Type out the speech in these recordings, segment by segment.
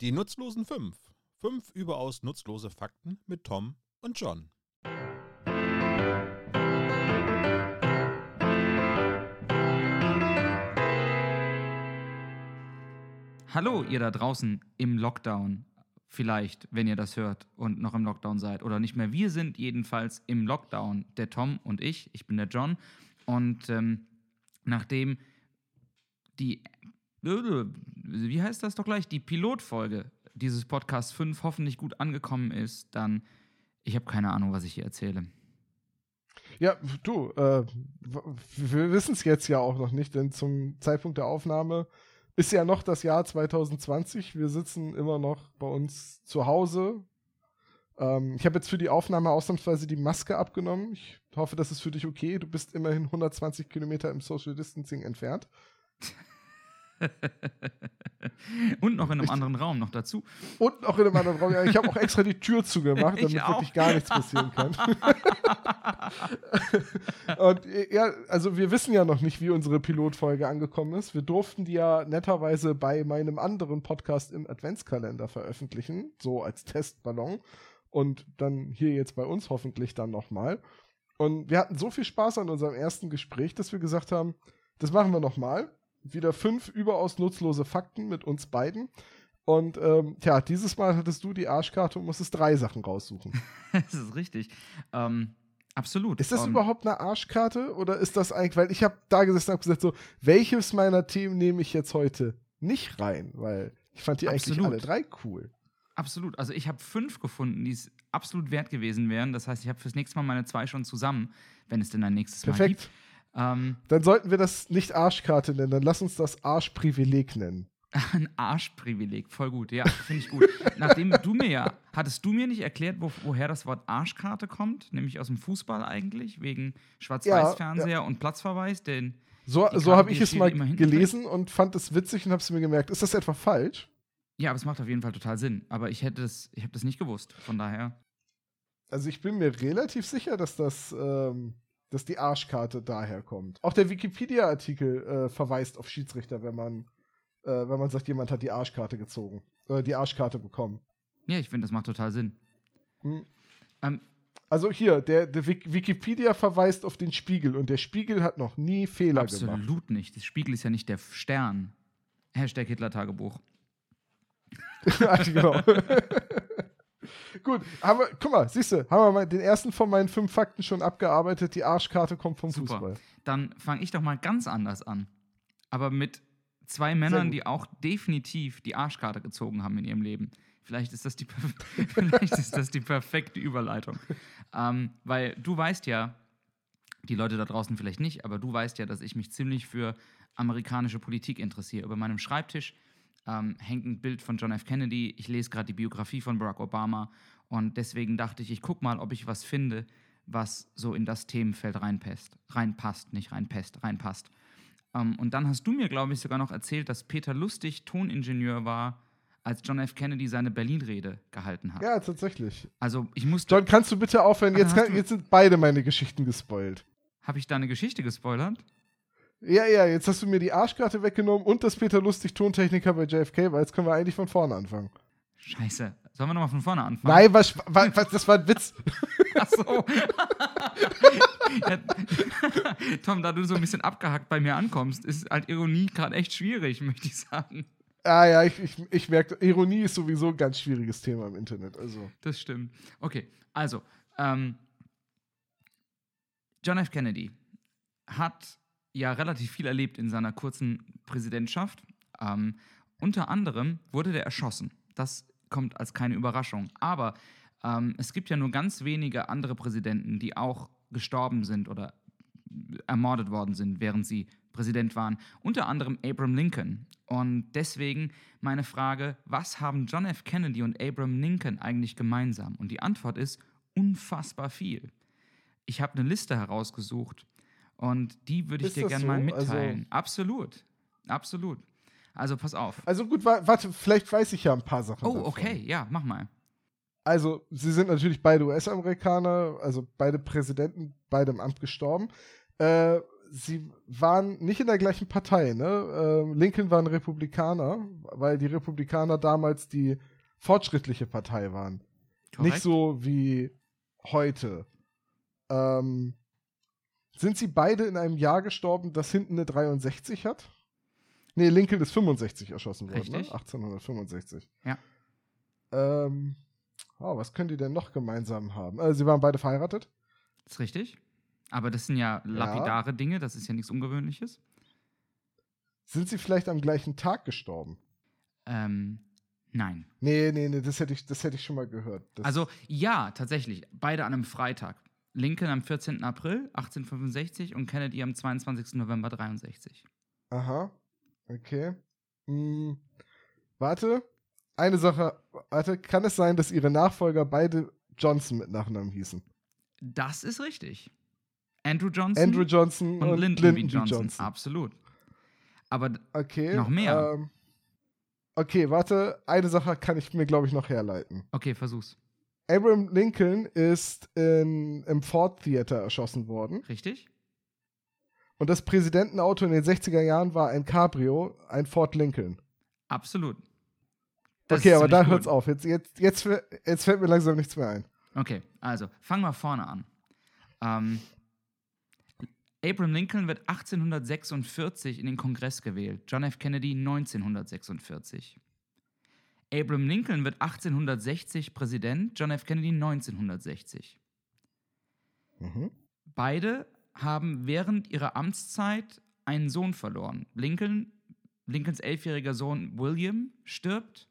Die nutzlosen fünf. Fünf überaus nutzlose Fakten mit Tom und John. Hallo, ihr da draußen im Lockdown. Vielleicht, wenn ihr das hört und noch im Lockdown seid oder nicht mehr. Wir sind jedenfalls im Lockdown, der Tom und ich. Ich bin der John. Und ähm, nachdem die, wie heißt das doch gleich, die Pilotfolge dieses Podcast 5 hoffentlich gut angekommen ist, dann, ich habe keine Ahnung, was ich hier erzähle. Ja, du, äh, wir wissen es jetzt ja auch noch nicht, denn zum Zeitpunkt der Aufnahme ist ja noch das Jahr 2020. Wir sitzen immer noch bei uns zu Hause. Ähm, ich habe jetzt für die Aufnahme ausnahmsweise die Maske abgenommen. Ich hoffe, das ist für dich okay. Du bist immerhin 120 Kilometer im Social Distancing entfernt. Und noch in einem anderen Raum noch dazu. Und noch in einem anderen Raum. Ja, ich habe auch extra die Tür zugemacht, damit wirklich gar nichts passieren kann. und ja, also wir wissen ja noch nicht, wie unsere Pilotfolge angekommen ist. Wir durften die ja netterweise bei meinem anderen Podcast im Adventskalender veröffentlichen, so als Testballon. Und dann hier jetzt bei uns hoffentlich dann nochmal. Und wir hatten so viel Spaß an unserem ersten Gespräch, dass wir gesagt haben, das machen wir nochmal wieder fünf überaus nutzlose Fakten mit uns beiden. Und ähm, tja, dieses Mal hattest du die Arschkarte und musstest drei Sachen raussuchen. das ist richtig. Ähm, absolut. Ist das um, überhaupt eine Arschkarte oder ist das eigentlich, weil ich habe da gesessen und habe gesagt, so, welches meiner Themen nehme ich jetzt heute nicht rein? Weil ich fand die absolut. eigentlich alle drei cool. Absolut. Also ich habe fünf gefunden, die es absolut wert gewesen wären. Das heißt, ich habe fürs nächste Mal meine zwei schon zusammen, wenn es denn ein nächstes Perfekt. Mal gibt. Ähm, dann sollten wir das nicht Arschkarte nennen, dann lass uns das Arschprivileg nennen. Ein Arschprivileg, voll gut, ja, finde ich gut. Nachdem du mir ja, hattest du mir nicht erklärt, wo, woher das Wort Arschkarte kommt? Nämlich aus dem Fußball eigentlich, wegen Schwarz-Weiß-Fernseher ja, ja. und Platzverweis, denn. So, so habe ich es mal gelesen und fand es witzig und habe es mir gemerkt. Ist das etwa falsch? Ja, aber es macht auf jeden Fall total Sinn. Aber ich hätte das, ich habe das nicht gewusst, von daher. Also ich bin mir relativ sicher, dass das ähm, dass die Arschkarte daher kommt. Auch der Wikipedia-Artikel äh, verweist auf Schiedsrichter, wenn man, äh, wenn man sagt, jemand hat die Arschkarte gezogen, äh, die Arschkarte bekommen. Ja, ich finde, das macht total Sinn. Hm. Ähm, also hier, der, der Wikipedia verweist auf den Spiegel und der Spiegel hat noch nie Fehler absolut gemacht. Absolut nicht. Der Spiegel ist ja nicht der Stern. Hashtag Hitler-Tagebuch. genau. Gut, haben wir, guck mal, siehst du, haben wir mal den ersten von meinen fünf Fakten schon abgearbeitet. Die Arschkarte kommt vom Super. Fußball. Dann fange ich doch mal ganz anders an. Aber mit zwei Männern, die auch definitiv die Arschkarte gezogen haben in ihrem Leben. Vielleicht ist das die, vielleicht ist das die perfekte Überleitung. Ähm, weil du weißt ja, die Leute da draußen vielleicht nicht, aber du weißt ja, dass ich mich ziemlich für amerikanische Politik interessiere. Über meinem Schreibtisch ähm, hängt ein Bild von John F. Kennedy. Ich lese gerade die Biografie von Barack Obama und deswegen dachte ich, ich gucke mal, ob ich was finde, was so in das Themenfeld reinpasst. Reinpasst, nicht reinpasst, reinpasst. Ähm, und dann hast du mir, glaube ich, sogar noch erzählt, dass Peter Lustig Toningenieur war, als John F. Kennedy seine Berlin-Rede gehalten hat. Ja, tatsächlich. Also ich musste. John, kannst du bitte aufhören? Jetzt, kann, jetzt sind beide meine Geschichten gespoilt. Habe ich da eine Geschichte gespoilert? Ja, ja, jetzt hast du mir die Arschkarte weggenommen und das Peter Lustig Tontechniker bei JFK, weil jetzt können wir eigentlich von vorne anfangen. Scheiße. Sollen wir nochmal von vorne anfangen? Nein, was, was, das war ein Witz. Ach so. ja, Tom, da du so ein bisschen abgehackt bei mir ankommst, ist halt Ironie gerade echt schwierig, möchte ich sagen. Ah ja, ich, ich, ich merke, Ironie ist sowieso ein ganz schwieriges Thema im Internet. Also. Das stimmt. Okay, also, ähm, John F. Kennedy hat ja relativ viel erlebt in seiner kurzen Präsidentschaft. Ähm, unter anderem wurde der erschossen. Das kommt als keine Überraschung. Aber ähm, es gibt ja nur ganz wenige andere Präsidenten, die auch gestorben sind oder ermordet worden sind, während sie Präsident waren. Unter anderem Abraham Lincoln. Und deswegen meine Frage, was haben John F. Kennedy und Abraham Lincoln eigentlich gemeinsam? Und die Antwort ist unfassbar viel. Ich habe eine Liste herausgesucht und die würde ich dir gerne so? mal also mitteilen. Also absolut. Absolut. Also pass auf. Also gut, warte, vielleicht weiß ich ja ein paar Sachen. Oh, davon. okay, ja, mach mal. Also, sie sind natürlich beide US-Amerikaner, also beide Präsidenten, beide im Amt gestorben. Äh, sie waren nicht in der gleichen Partei, ne? Ähm, Lincoln war ein Republikaner, weil die Republikaner damals die fortschrittliche Partei waren. Korrekt. Nicht so wie heute. Ähm, sind sie beide in einem Jahr gestorben, das hinten eine 63 hat? Nee, Lincoln ist 65 erschossen worden, ne? 1865. Ja. Ähm, oh, was können die denn noch gemeinsam haben? Äh, sie waren beide verheiratet? Ist richtig. Aber das sind ja lapidare Dinge, das ist ja nichts Ungewöhnliches. Sind sie vielleicht am gleichen Tag gestorben? Ähm, nein. Nee, nee, nee, das hätte ich, das hätte ich schon mal gehört. Das, Also ja, tatsächlich. Beide an einem Freitag. Lincoln am 14. April 1865 und Kennedy am 22. November 63. Aha. Okay. Hm, warte. Eine Sache. Warte, kann es sein, dass ihre Nachfolger beide Johnson mit Nachnamen hießen? Das ist richtig. Andrew Johnson Andrew Johnson und, und, Lyndon, Lyndon, B. Johnson. Johnson. Absolut. Aber Okay. Noch mehr? Ähm, okay, warte. Eine Sache kann ich mir, glaube ich, noch herleiten. okay, versuch's. Abraham Lincoln ist in, im Ford Theater erschossen worden. Richtig? Und das Präsidentenauto in den 60er Jahren war ein Cabrio, ein Ford Lincoln. Absolut. Das okay, aber da hört's auf. Jetzt, jetzt, jetzt, jetzt fällt mir langsam nichts mehr ein. Okay, also fangen wir vorne an. Ähm, Abraham Lincoln wird 1846 in den Kongress gewählt, John F. Kennedy 1946. Abraham Lincoln wird 1860 Präsident, John F. Kennedy 1960. Mhm. Beide haben während ihrer Amtszeit einen Sohn verloren. Lincoln, Lincolns elfjähriger Sohn William stirbt,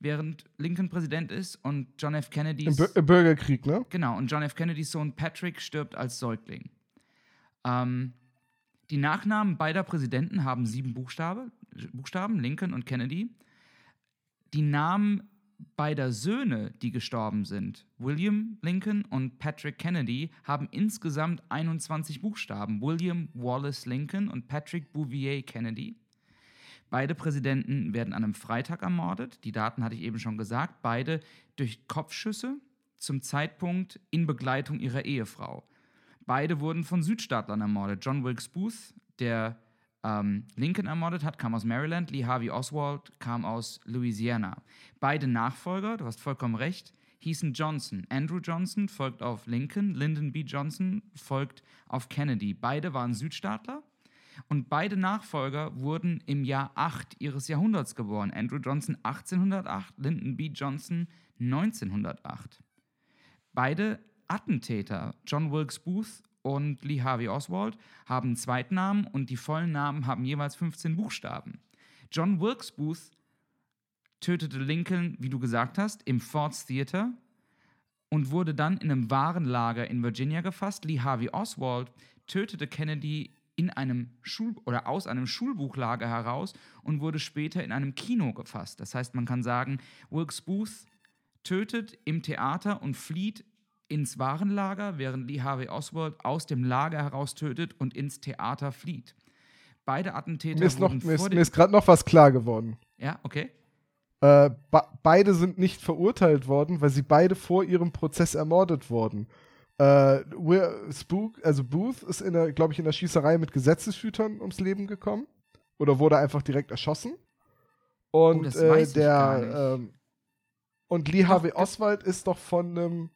während Lincoln Präsident ist und John F. Kennedys Im Bürgerkrieg, ne? Genau, und John F. Kennedys Sohn Patrick stirbt als Säugling. Ähm, die Nachnamen beider Präsidenten haben sieben Buchstabe, Buchstaben, Lincoln und Kennedy. Die Namen beider Söhne, die gestorben sind, William Lincoln und Patrick Kennedy, haben insgesamt 21 Buchstaben. William Wallace Lincoln und Patrick Bouvier Kennedy. Beide Präsidenten werden an einem Freitag ermordet. Die Daten hatte ich eben schon gesagt. Beide durch Kopfschüsse zum Zeitpunkt in Begleitung ihrer Ehefrau. Beide wurden von Südstaatlern ermordet. John Wilkes Booth, der ähm, Lincoln ermordet hat, kam aus Maryland. Lee Harvey Oswald kam aus Louisiana. Beide Nachfolger, du hast vollkommen recht, hießen Johnson. Andrew Johnson folgt auf Lincoln, Lyndon B. Johnson folgt auf Kennedy. Beide waren Südstaatler. Und beide Nachfolger wurden im Jahr 8 ihres Jahrhunderts geboren. Andrew Johnson 1808, Lyndon B. Johnson 1908. Beide Attentäter, John Wilkes Booth und Lee Harvey Oswald, haben einen Zweitnamen und die vollen Namen haben jeweils 15 Buchstaben. John Wilkes Booth tötete Lincoln, wie du gesagt hast, im Ford's Theater und wurde dann in einem Warenlager in Virginia gefasst. Lee Harvey Oswald tötete Kennedy in einem Schul oder aus einem Schulbuchlager heraus und wurde später in einem Kino gefasst. Das heißt, man kann sagen, Wilkes Booth tötet im Theater und flieht ins Warenlager, während Lee Harvey Oswald aus dem Lager heraus tötet und ins Theater flieht. Beide Attentäter Mir ist, noch, wurden mir ist, mir ist gerade noch was klar geworden. Ja, okay. Äh, beide sind nicht verurteilt worden, weil sie beide vor ihrem Prozess ermordet wurden. Äh, Spook, also Booth ist in der, glaube ich, in der Schießerei mit Gesetzeshütern ums Leben gekommen. Oder wurde einfach direkt erschossen. Und Oh, äh, der ähm, und Lee Harvey Oswald ist doch von einem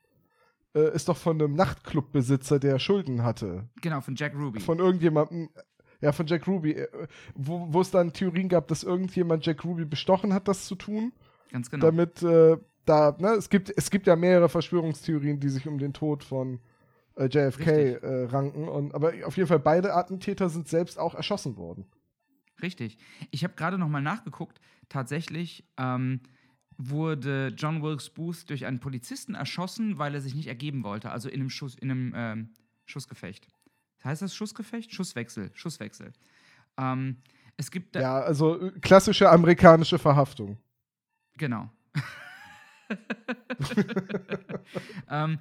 äh, ist doch von einem Nachtclubbesitzer, der Schulden hatte. Genau, von Jack Ruby. Von irgendjemandem, ja, von Jack Ruby, äh, wo, wo es dann Theorien gab, dass irgendjemand Jack Ruby bestochen hat, das zu tun Ganz genau. damit äh, da, ne, es gibt, es gibt ja mehrere Verschwörungstheorien, die sich um den Tod von äh, JFK äh, ranken. Und, aber auf jeden Fall beide Attentäter sind selbst auch erschossen worden. Richtig. Ich habe gerade noch mal nachgeguckt. Tatsächlich ähm, wurde John Wilkes Booth durch einen Polizisten erschossen, weil er sich nicht ergeben wollte. Also in einem, Schuss, in einem ähm, Schussgefecht. Heißt das Schussgefecht? Schusswechsel. Schusswechsel. Ähm, es gibt da, Ja, also äh, klassische amerikanische Verhaftung. Genau. ähm,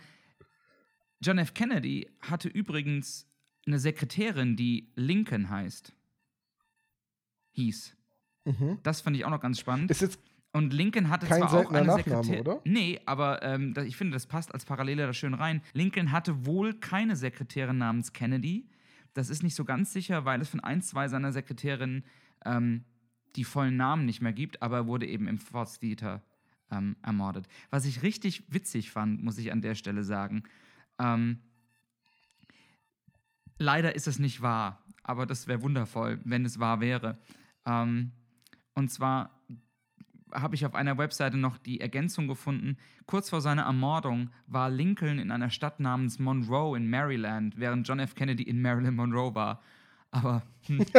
John F. Kennedy hatte übrigens eine Sekretärin, die Lincoln heißt. Hieß. Mhm. Das fand ich auch noch ganz spannend. Ist jetzt, Und Lincoln hatte Kein zwar auch eine Nachname, Sekretärin. oder? Nee, aber ähm, ich finde, das passt als Parallele da schön rein. Lincoln hatte wohl keine Sekretärin namens Kennedy. Das ist nicht so ganz sicher, weil es von ein, zwei seiner Sekretärinnen ähm, die vollen Namen nicht mehr gibt, aber er wurde eben im Fort Theater ähm, ermordet. Was ich richtig witzig fand, muss ich an der Stelle sagen. Ähm, leider ist es nicht wahr, aber das wäre wundervoll, wenn es wahr wäre. Ähm, und zwar habe ich auf einer Webseite noch die Ergänzung gefunden. Kurz vor seiner Ermordung war Lincoln in einer Stadt namens Monroe in Maryland, während John F. Kennedy in Maryland Monroe war. Aber hm.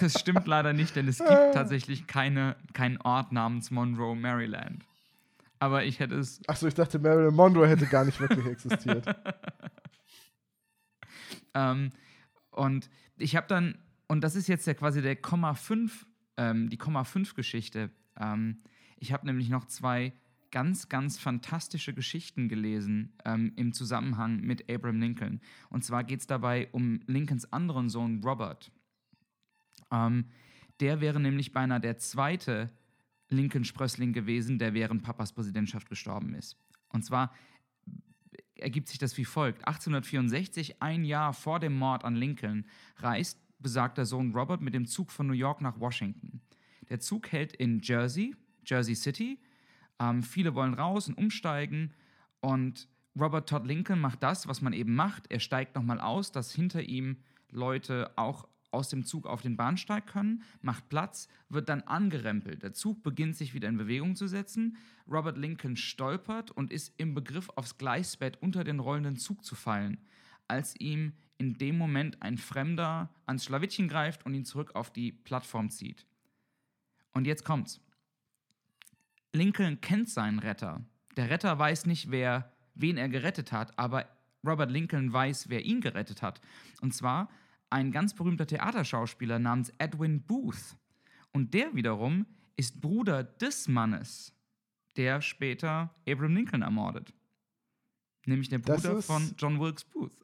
das stimmt leider nicht, denn es gibt tatsächlich keine, keinen Ort namens Monroe, Maryland. Aber ich hätte es. Achso, ich dachte, Marilyn Monroe hätte gar nicht wirklich existiert. ähm, und ich habe dann, und das ist jetzt ja quasi der Komma 5, ähm, die Komma 5 Geschichte. Ähm, ich habe nämlich noch zwei ganz, ganz fantastische Geschichten gelesen ähm, im Zusammenhang mit Abraham Lincoln. Und zwar geht es dabei um Lincolns anderen Sohn Robert. Ähm, der wäre nämlich beinahe der zweite Lincoln-Sprössling gewesen, der während Papas Präsidentschaft gestorben ist. Und zwar ergibt sich das wie folgt. 1864, ein Jahr vor dem Mord an Lincoln, reist besagter Sohn Robert mit dem Zug von New York nach Washington. Der Zug hält in Jersey, Jersey City. Ähm, viele wollen raus und umsteigen. Und Robert Todd Lincoln macht das, was man eben macht. Er steigt nochmal aus, dass hinter ihm Leute auch aus dem Zug auf den Bahnsteig können, macht Platz, wird dann angerempelt. Der Zug beginnt sich wieder in Bewegung zu setzen. Robert Lincoln stolpert und ist im Begriff, aufs Gleisbett unter den rollenden Zug zu fallen, als ihm in dem Moment ein Fremder ans Schlawittchen greift und ihn zurück auf die Plattform zieht. Und jetzt kommt's. Lincoln kennt seinen Retter. Der Retter weiß nicht, wer wen er gerettet hat, aber Robert Lincoln weiß, wer ihn gerettet hat. Und zwar ein ganz berühmter Theaterschauspieler namens Edwin Booth. Und der wiederum ist Bruder des Mannes, der später Abraham Lincoln ermordet. Nämlich der Bruder von John Wilkes Booth.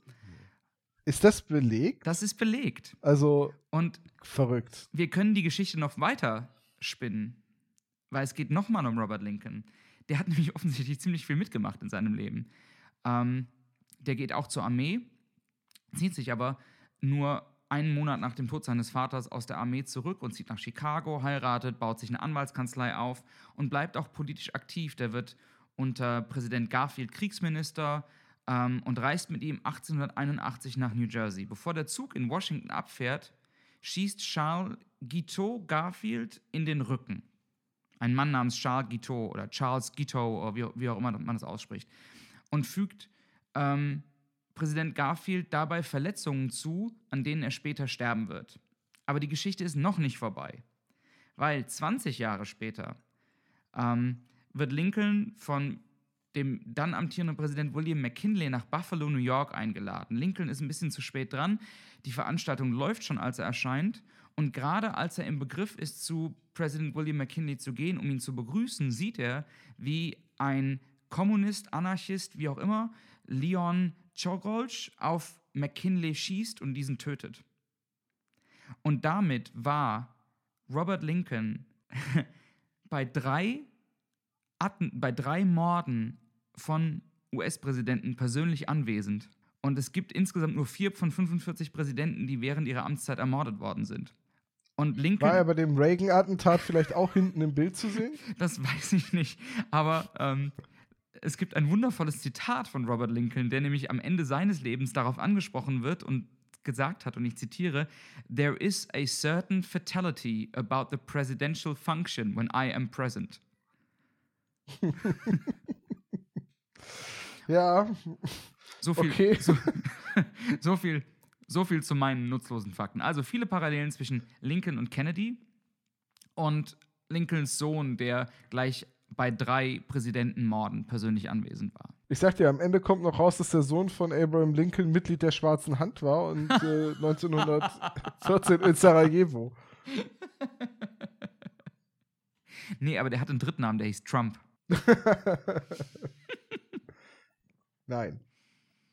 Ist das belegt? Das ist belegt. Also und verrückt. Wir können die Geschichte noch weiter spinnen, weil es geht nochmal um Robert Lincoln. Der hat nämlich offensichtlich ziemlich viel mitgemacht in seinem Leben. Ähm, der geht auch zur Armee, zieht sich aber nur einen Monat nach dem Tod seines Vaters aus der Armee zurück und zieht nach Chicago, heiratet, baut sich eine Anwaltskanzlei auf und bleibt auch politisch aktiv. Der wird unter Präsident Garfield Kriegsminister ähm, und reist mit ihm 1881 nach New Jersey. Bevor der Zug in Washington abfährt, schießt Charles Guiteau Garfield in den Rücken. Ein Mann namens Charles Guiteau oder Charles Guiteau oder wie, wie auch immer man das ausspricht. Und fügt ähm, Präsident Garfield dabei Verletzungen zu, an denen er später sterben wird. Aber die Geschichte ist noch nicht vorbei, weil 20 Jahre später ähm, wird Lincoln von dem dann amtierenden Präsident William McKinley nach Buffalo, New York eingeladen. Lincoln ist ein bisschen zu spät dran. Die Veranstaltung läuft schon, als er erscheint. Und gerade als er im Begriff ist, zu Präsident William McKinley zu gehen, um ihn zu begrüßen, sieht er, wie ein Kommunist, Anarchist, wie auch immer, Leon Czolgosz auf McKinley schießt und diesen tötet. Und damit war Robert Lincoln bei drei, bei drei Morden von US-Präsidenten persönlich anwesend. Und es gibt insgesamt nur vier von 45 Präsidenten, die während ihrer Amtszeit ermordet worden sind. Und Lincoln. War er bei dem Reagan-Attentat vielleicht auch hinten im Bild zu sehen? Das weiß ich nicht. Aber ähm, es gibt ein wundervolles Zitat von Robert Lincoln, der nämlich am Ende seines Lebens darauf angesprochen wird und gesagt hat, und ich zitiere, There is a certain fatality about the presidential function when I am present. ja. So viel, okay. so, so, viel, so viel zu meinen nutzlosen Fakten. Also viele Parallelen zwischen Lincoln und Kennedy und Lincolns Sohn, der gleich bei drei Präsidentenmorden persönlich anwesend war. Ich sag dir, am Ende kommt noch raus, dass der Sohn von Abraham Lincoln Mitglied der Schwarzen Hand war und äh, 1914 in Sarajevo. nee, aber der hat einen dritten Namen, der hieß Trump. Nein.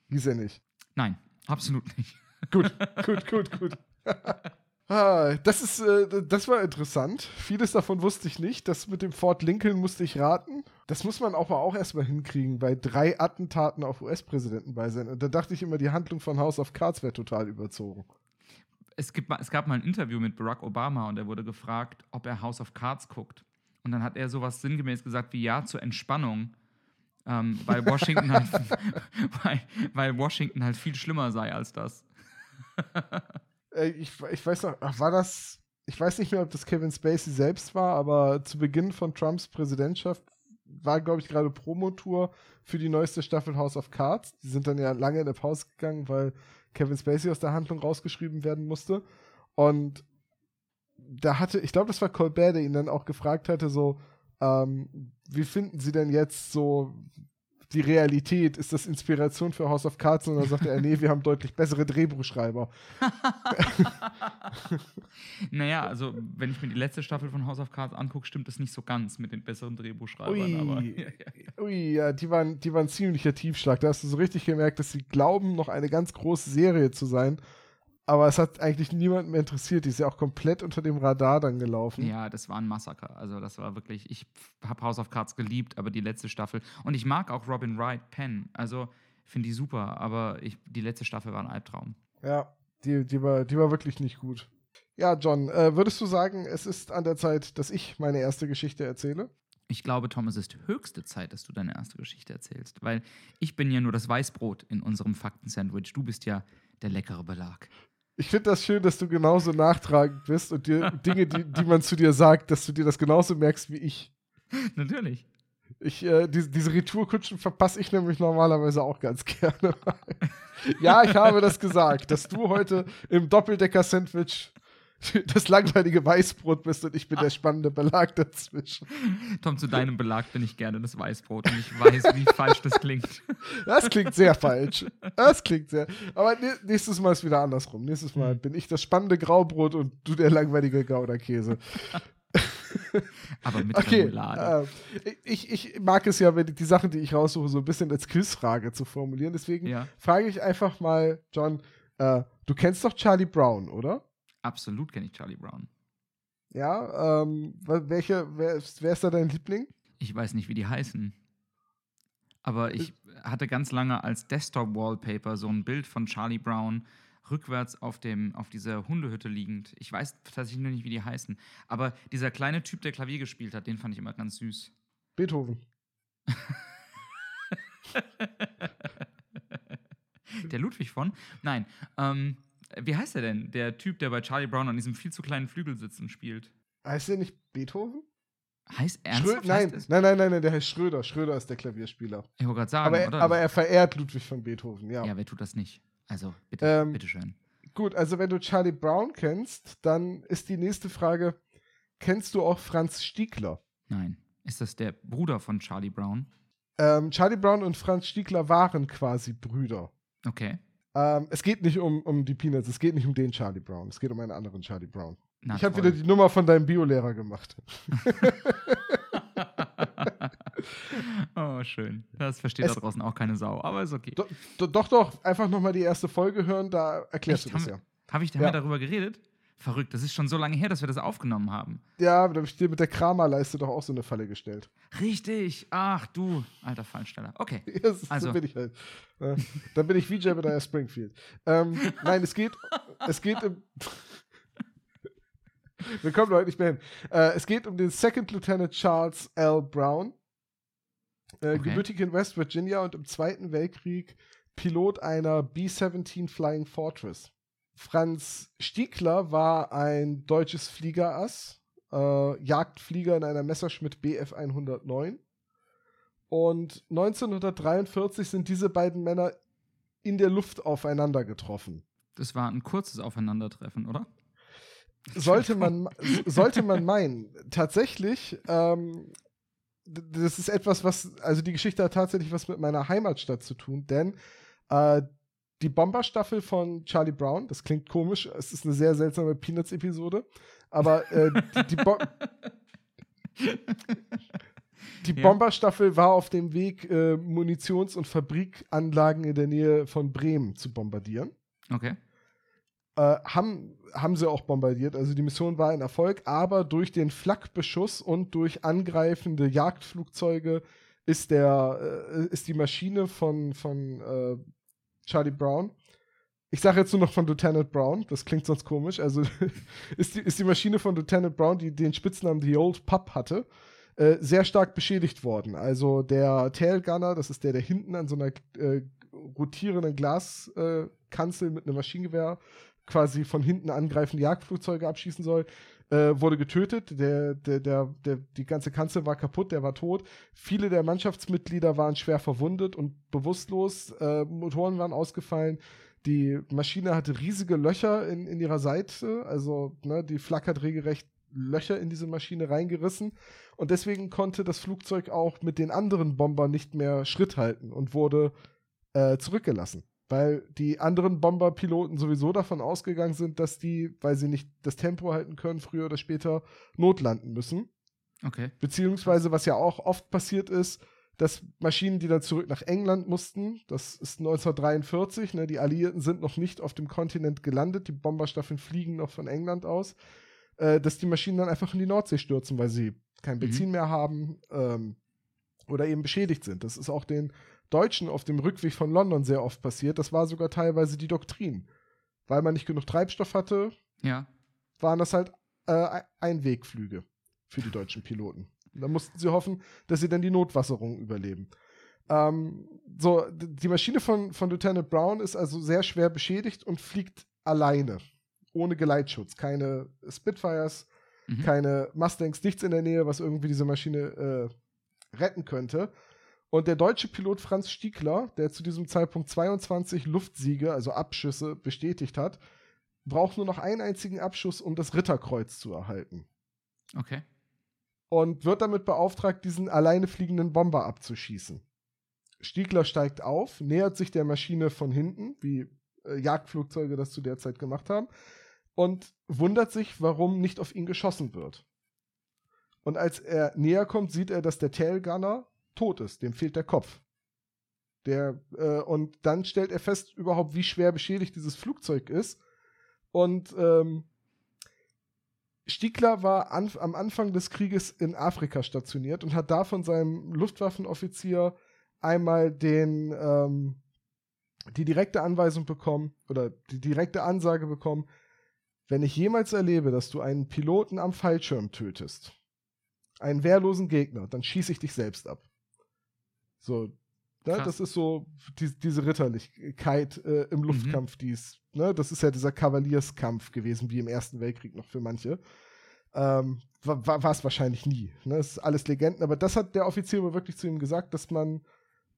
Hieß er nicht. Nein, absolut nicht. Gut, gut, gut, gut. Ah, das ist, äh, das war interessant. Vieles davon wusste ich nicht. Das mit dem Fort Lincoln musste ich raten. Das muss man aber auch erstmal hinkriegen, bei drei Attentaten auf US-Präsidenten bei sein. Und da dachte ich immer, die Handlung von House of Cards wäre total überzogen. Es, gibt, es gab mal ein Interview mit Barack Obama und er wurde gefragt, ob er House of Cards guckt. Und dann hat er sowas sinngemäß gesagt wie Ja zur Entspannung. Ähm, weil, Washington halt, weil, weil Washington halt viel schlimmer sei als das. Äh, ich, ich weiß noch, war das, ich weiß nicht mehr, ob das Kevin Spacey selbst war, aber zu Beginn von Trumps Präsidentschaft war, glaube ich, gerade Promotour für die neueste Staffel House of Cards. Die sind dann ja lange in der Pause gegangen, weil Kevin Spacey aus der Handlung rausgeschrieben werden musste. Und da hatte, ich glaube, das war Colbert, der ihn dann auch gefragt hatte, so, ähm, wie finden Sie denn jetzt so die Realität? Ist das Inspiration für House of Cards? Und dann sagte er, nee, wir haben deutlich bessere Drehbuchschreiber. naja, also wenn ich mir die letzte Staffel von House of Cards angucke, stimmt das nicht so ganz mit den besseren Drehbuchschreibern. Ui, aber, ui ja, die waren, die waren ziemlicher Tiefschlag. Da hast du so richtig gemerkt, dass sie glauben, noch eine ganz große Serie zu sein. Aber es hat eigentlich niemanden mehr interessiert. Die ist ja auch komplett unter dem Radar dann gelaufen. Ja, das war ein Massaker. Also, das war wirklich. Ich habe House of Cards geliebt, aber die letzte Staffel. Und ich mag auch Robin Wright Penn. Also, finde die super. Aber ich, die letzte Staffel war ein Albtraum. Ja, die, die, war, die war wirklich nicht gut. Ja, John, äh, würdest du sagen, es ist an der Zeit, dass ich meine erste Geschichte erzähle? Ich glaube, Tom, es ist höchste Zeit, dass du deine erste Geschichte erzählst, weil ich bin ja nur das Weißbrot in unserem Fakten-Sandwich. Du bist ja der leckere Belag. Ich finde das schön, dass du genauso nachtragend bist und dir Dinge, die, die man zu dir sagt, dass du dir das genauso merkst wie ich. Natürlich. Ich, äh, die, diese Retourkutschen verpasse ich nämlich normalerweise auch ganz gerne. ja, ich habe das gesagt, dass du heute im Doppeldecker-Sandwich das langweilige Weißbrot bist und ich bin der spannende Belag dazwischen. Tom, zu deinem Belag bin ich gerne das Weißbrot und ich weiß, wie falsch das klingt. Das klingt sehr falsch. Das klingt sehr. Aber nächstes Mal ist wieder andersrum. Nächstes Mal bin ich das spannende Graubrot und du der langweilige Gouda-Käse. Aber mit okay, äh, ich, ich mag es ja, wenn die Sachen, die ich raussuche, so ein bisschen als Quizfrage zu formulieren. Deswegen ja. frage ich einfach mal, John, äh, du kennst doch Charlie Brown, oder? Absolut kenne ich Charlie Brown. Ja, ähm, welche, wer, wer ist da dein Liebling? Ich weiß nicht, wie die heißen. Aber ich hatte ganz lange als Desktop-Wallpaper so ein Bild von Charlie Brown rückwärts auf, dem, auf dieser Hundehütte liegend. Ich weiß tatsächlich nur nicht, wie die heißen. Aber dieser kleine Typ, der Klavier gespielt hat, den fand ich immer ganz süß. Beethoven. der Ludwig von? Nein. Ähm, wie heißt er denn? Der Typ, der bei Charlie Brown an diesem viel zu kleinen Flügelsitzen spielt. Heißt der nicht Beethoven? Heißt ernsthaft? nein, heißt nein, nein, nein, nein, der heißt Schröder. Schröder ist der Klavierspieler. Ich wollte gerade sagen, aber, oder? Aber er verehrt Ludwig von Beethoven, ja. Ja, wer tut das nicht? Also, bitte, ähm, bitteschön. Gut, also wenn du Charlie Brown kennst, dann ist die nächste Frage: Kennst du auch Franz Stiegler? Nein. Ist das der Bruder von Charlie Brown? Ähm, Charlie Brown und Franz Stiegler waren quasi Brüder. Okay. Ähm, es geht nicht um, um die Peanuts, es geht nicht um den Charlie Brown, es geht um einen anderen Charlie Brown. Na, ich habe wieder die Nummer von deinem Biolehrer gemacht. oh, schön. Das versteht es, da draußen auch keine Sau, aber ist okay. Do, do, doch, doch, einfach nochmal die erste Folge hören, da erklärst Echt? du das ja. Habe ich da ja. darüber geredet? Verrückt, das ist schon so lange her, dass wir das aufgenommen haben. Ja, da habe ich dir mit der Kramerleiste doch auch so eine Falle gestellt. Richtig. Ach du, alter Fallensteller. Okay. Yes, also. So bin ich halt. Ja, dann bin ich wie Jebediah Springfield. Ähm, nein, es geht, es geht um. Willkommen, Leute, ich bin. Äh, es geht um den Second Lieutenant Charles L. Brown. Äh, okay. Gebürtig in West Virginia und im Zweiten Weltkrieg Pilot einer B-17 Flying Fortress. Franz Stiegler war ein deutsches Fliegerass, äh, Jagdflieger in einer Messerschmitt Bf 109. Und 1943 sind diese beiden Männer in der Luft aufeinander getroffen. Das war ein kurzes Aufeinandertreffen, oder? Sollte man, sollte man meinen. Tatsächlich, ähm, das ist etwas, was, also die Geschichte hat tatsächlich was mit meiner Heimatstadt zu tun, denn äh, die Bomberstaffel von Charlie Brown, das klingt komisch, es ist eine sehr seltsame Peanuts-Episode, aber äh, die, die, Bo die ja. Bomberstaffel war auf dem Weg, äh, Munitions- und Fabrikanlagen in der Nähe von Bremen zu bombardieren. Okay. Äh, haben, haben sie auch bombardiert. Also die Mission war ein Erfolg, aber durch den Flakbeschuss und durch angreifende Jagdflugzeuge ist, der, äh, ist die Maschine von, von äh, Charlie Brown. Ich sage jetzt nur noch von Lieutenant Brown, das klingt sonst komisch. Also ist, die, ist die Maschine von Lieutenant Brown, die den Spitznamen The Old Pup hatte, äh, sehr stark beschädigt worden. Also der Tailgunner, das ist der, der hinten an so einer äh, rotierenden Glaskanzel äh, mit einem Maschinengewehr quasi von hinten angreifende Jagdflugzeuge abschießen soll, äh, wurde getötet. Der, der, der, der, die ganze Kanzel war kaputt, der war tot. Viele der Mannschaftsmitglieder waren schwer verwundet und bewusstlos. Äh, Motoren waren ausgefallen. Die Maschine hatte riesige Löcher in, in ihrer Seite, also ne, die Flak hat regelrecht Löcher in diese Maschine reingerissen und deswegen konnte das Flugzeug auch mit den anderen Bombern nicht mehr Schritt halten und wurde äh, zurückgelassen weil die anderen Bomberpiloten sowieso davon ausgegangen sind, dass die, weil sie nicht das Tempo halten können, früher oder später notlanden müssen. Okay. Beziehungsweise, was ja auch oft passiert ist, dass Maschinen, die dann zurück nach England mussten, das ist 1943, ne, die Alliierten sind noch nicht auf dem Kontinent gelandet, die Bomberstaffeln fliegen noch von England aus, äh, dass die Maschinen dann einfach in die Nordsee stürzen, weil sie kein mhm. Benzin mhm. mehr haben ähm, oder eben beschädigt sind. Das ist auch den Deutschen auf dem Rückweg von London sehr oft passiert. Das war sogar teilweise die Doktrin. Weil man nicht genug Treibstoff hatte, ja. waren das halt äh, Einwegflüge für die deutschen Piloten. Da mussten sie hoffen, dass sie dann die Notwasserung überleben. Ähm, so, die Maschine von, von Lieutenant Brown ist also sehr schwer beschädigt und fliegt alleine. Ohne Geleitschutz. Keine Spitfires, mhm. keine Mustangs, nichts in der Nähe, was irgendwie diese Maschine äh, retten könnte. Und der deutsche Pilot Franz Stiegler, der zu diesem Zeitpunkt 22 Luftsiege, also Abschüsse, bestätigt hat, braucht nur noch einen einzigen Abschuss, um das Ritterkreuz zu erhalten. Okay. Und wird damit beauftragt, diesen alleine fliegenden Bomber abzuschießen. Stiegler steigt auf, nähert sich der Maschine von hinten, wie äh, Jagdflugzeuge das zu der Zeit gemacht haben, und wundert sich, warum nicht auf ihn geschossen wird. Und als er näher kommt, sieht er, dass der Tailgunner tot ist, dem fehlt der Kopf. Der, äh, und dann stellt er fest überhaupt, wie schwer beschädigt dieses Flugzeug ist. Und ähm, Stiegler war an, am Anfang des Krieges in Afrika stationiert und hat da von seinem Luftwaffenoffizier einmal den, ähm, die direkte Anweisung bekommen oder die direkte Ansage bekommen, wenn ich jemals erlebe, dass du einen Piloten am Fallschirm tötest, einen wehrlosen Gegner, dann schieße ich dich selbst ab. So, ne, das ist so die, diese Ritterlichkeit äh, im mhm. Luftkampf, mhm. die ist, ne, das ist ja dieser Kavalierskampf gewesen, wie im Ersten Weltkrieg noch für manche. Ähm, war es wahrscheinlich nie. Ne? Das ist alles Legenden, aber das hat der Offizier wohl wirklich zu ihm gesagt, dass man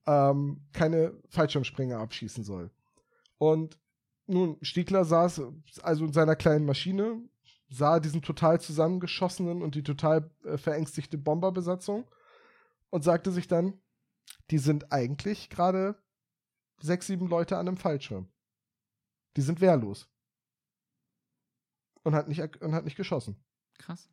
ähm, keine Fallschirmspringer abschießen soll. Und nun, Stiegler saß also in seiner kleinen Maschine, sah diesen total zusammengeschossenen und die total äh, verängstigte Bomberbesatzung und sagte sich dann, die sind eigentlich gerade sechs, sieben Leute an einem Fallschirm. Die sind wehrlos. Und hat nicht, und hat nicht geschossen. Krass.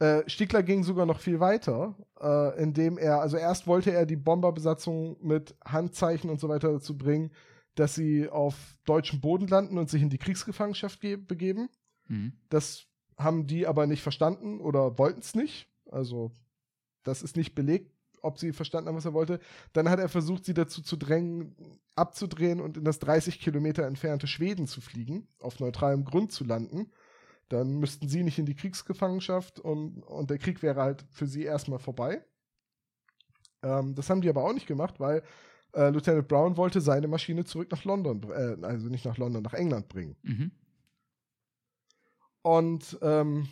Äh, Stiegler ging sogar noch viel weiter, äh, indem er, also erst wollte er die Bomberbesatzung mit Handzeichen und so weiter dazu bringen, dass sie auf deutschem Boden landen und sich in die Kriegsgefangenschaft begeben. Mhm. Das haben die aber nicht verstanden oder wollten es nicht. Also, das ist nicht belegt ob sie verstanden haben, was er wollte. Dann hat er versucht, sie dazu zu drängen, abzudrehen und in das 30 Kilometer entfernte Schweden zu fliegen, auf neutralem Grund zu landen. Dann müssten sie nicht in die Kriegsgefangenschaft und, und der Krieg wäre halt für sie erstmal vorbei. Ähm, das haben die aber auch nicht gemacht, weil äh, Lieutenant Brown wollte seine Maschine zurück nach London, äh, also nicht nach London, nach England bringen. Mhm. Und ähm,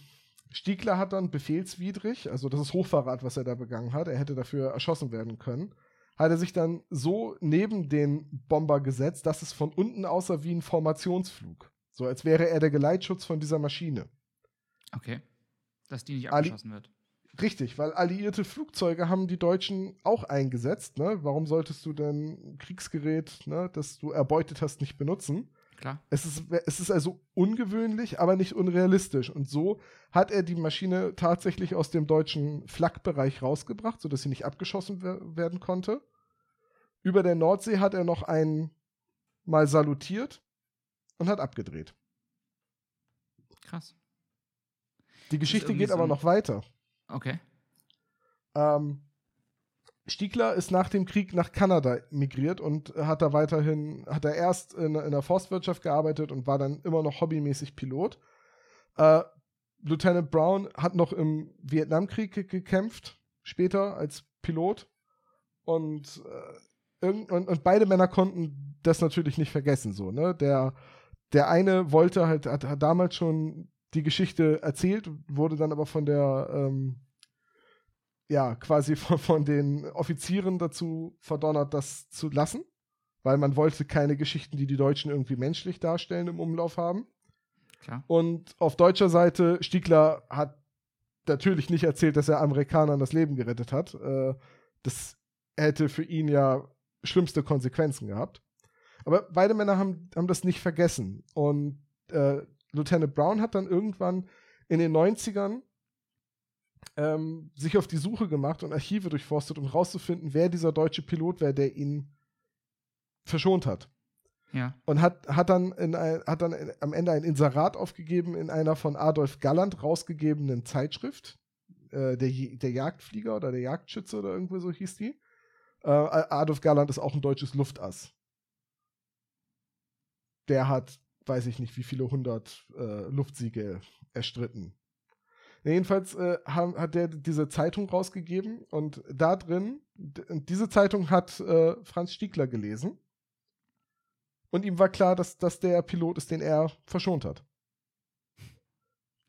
Stiegler hat dann befehlswidrig, also das ist Hochverrat, was er da begangen hat, er hätte dafür erschossen werden können, hat er sich dann so neben den Bomber gesetzt, dass es von unten aussah wie ein Formationsflug. So als wäre er der Geleitschutz von dieser Maschine. Okay. Dass die nicht abgeschossen Alli wird. Richtig, weil alliierte Flugzeuge haben die Deutschen auch eingesetzt. Ne? Warum solltest du denn Kriegsgerät, ne, das du erbeutet hast, nicht benutzen? Klar. Es ist, es ist also ungewöhnlich, aber nicht unrealistisch. Und so hat er die Maschine tatsächlich aus dem deutschen Flakbereich rausgebracht, sodass sie nicht abgeschossen werden konnte. Über der Nordsee hat er noch einen mal salutiert und hat abgedreht. Krass. Die Geschichte geht aber so ein- noch weiter. Okay. Ähm, Stiegler ist nach dem Krieg nach Kanada migriert und hat da weiterhin, hat er erst in, in der Forstwirtschaft gearbeitet und war dann immer noch hobbymäßig Pilot. Äh, Lieutenant Brown hat noch im Vietnamkrieg ge- gekämpft, später als Pilot. Und, äh, und, und beide Männer konnten das natürlich nicht vergessen. So, ne? der, der eine wollte halt, hat, hat damals schon die Geschichte erzählt, wurde dann aber von der ähm, ja, quasi von, von den Offizieren dazu verdonnert, das zu lassen, weil man wollte keine Geschichten, die die Deutschen irgendwie menschlich darstellen, im Umlauf haben. Klar. Und auf deutscher Seite, Stiegler hat natürlich nicht erzählt, dass er Amerikanern das Leben gerettet hat. Äh, das hätte für ihn ja schlimmste Konsequenzen gehabt. Aber beide Männer haben, haben das nicht vergessen. Und äh, Lieutenant Brown hat dann irgendwann in den 90ern ähm, sich auf die Suche gemacht und Archive durchforstet, um herauszufinden, wer dieser deutsche Pilot wäre, der ihn verschont hat. Ja. Und hat, hat dann, in hat dann in, am Ende ein Inserat aufgegeben in einer von Adolf Galland rausgegebenen Zeitschrift. Äh, der, der Jagdflieger oder der Jagdschütze oder irgendwie so hieß die. Äh, Adolf Galland ist auch ein deutsches Luftass. Der hat, weiß ich nicht, wie viele hundert äh, Luftsiege erstritten. Jedenfalls äh, hat der diese Zeitung rausgegeben und da drin, diese Zeitung hat äh, Franz Stiegler gelesen. Und ihm war klar, dass das der Pilot ist, den er verschont hat.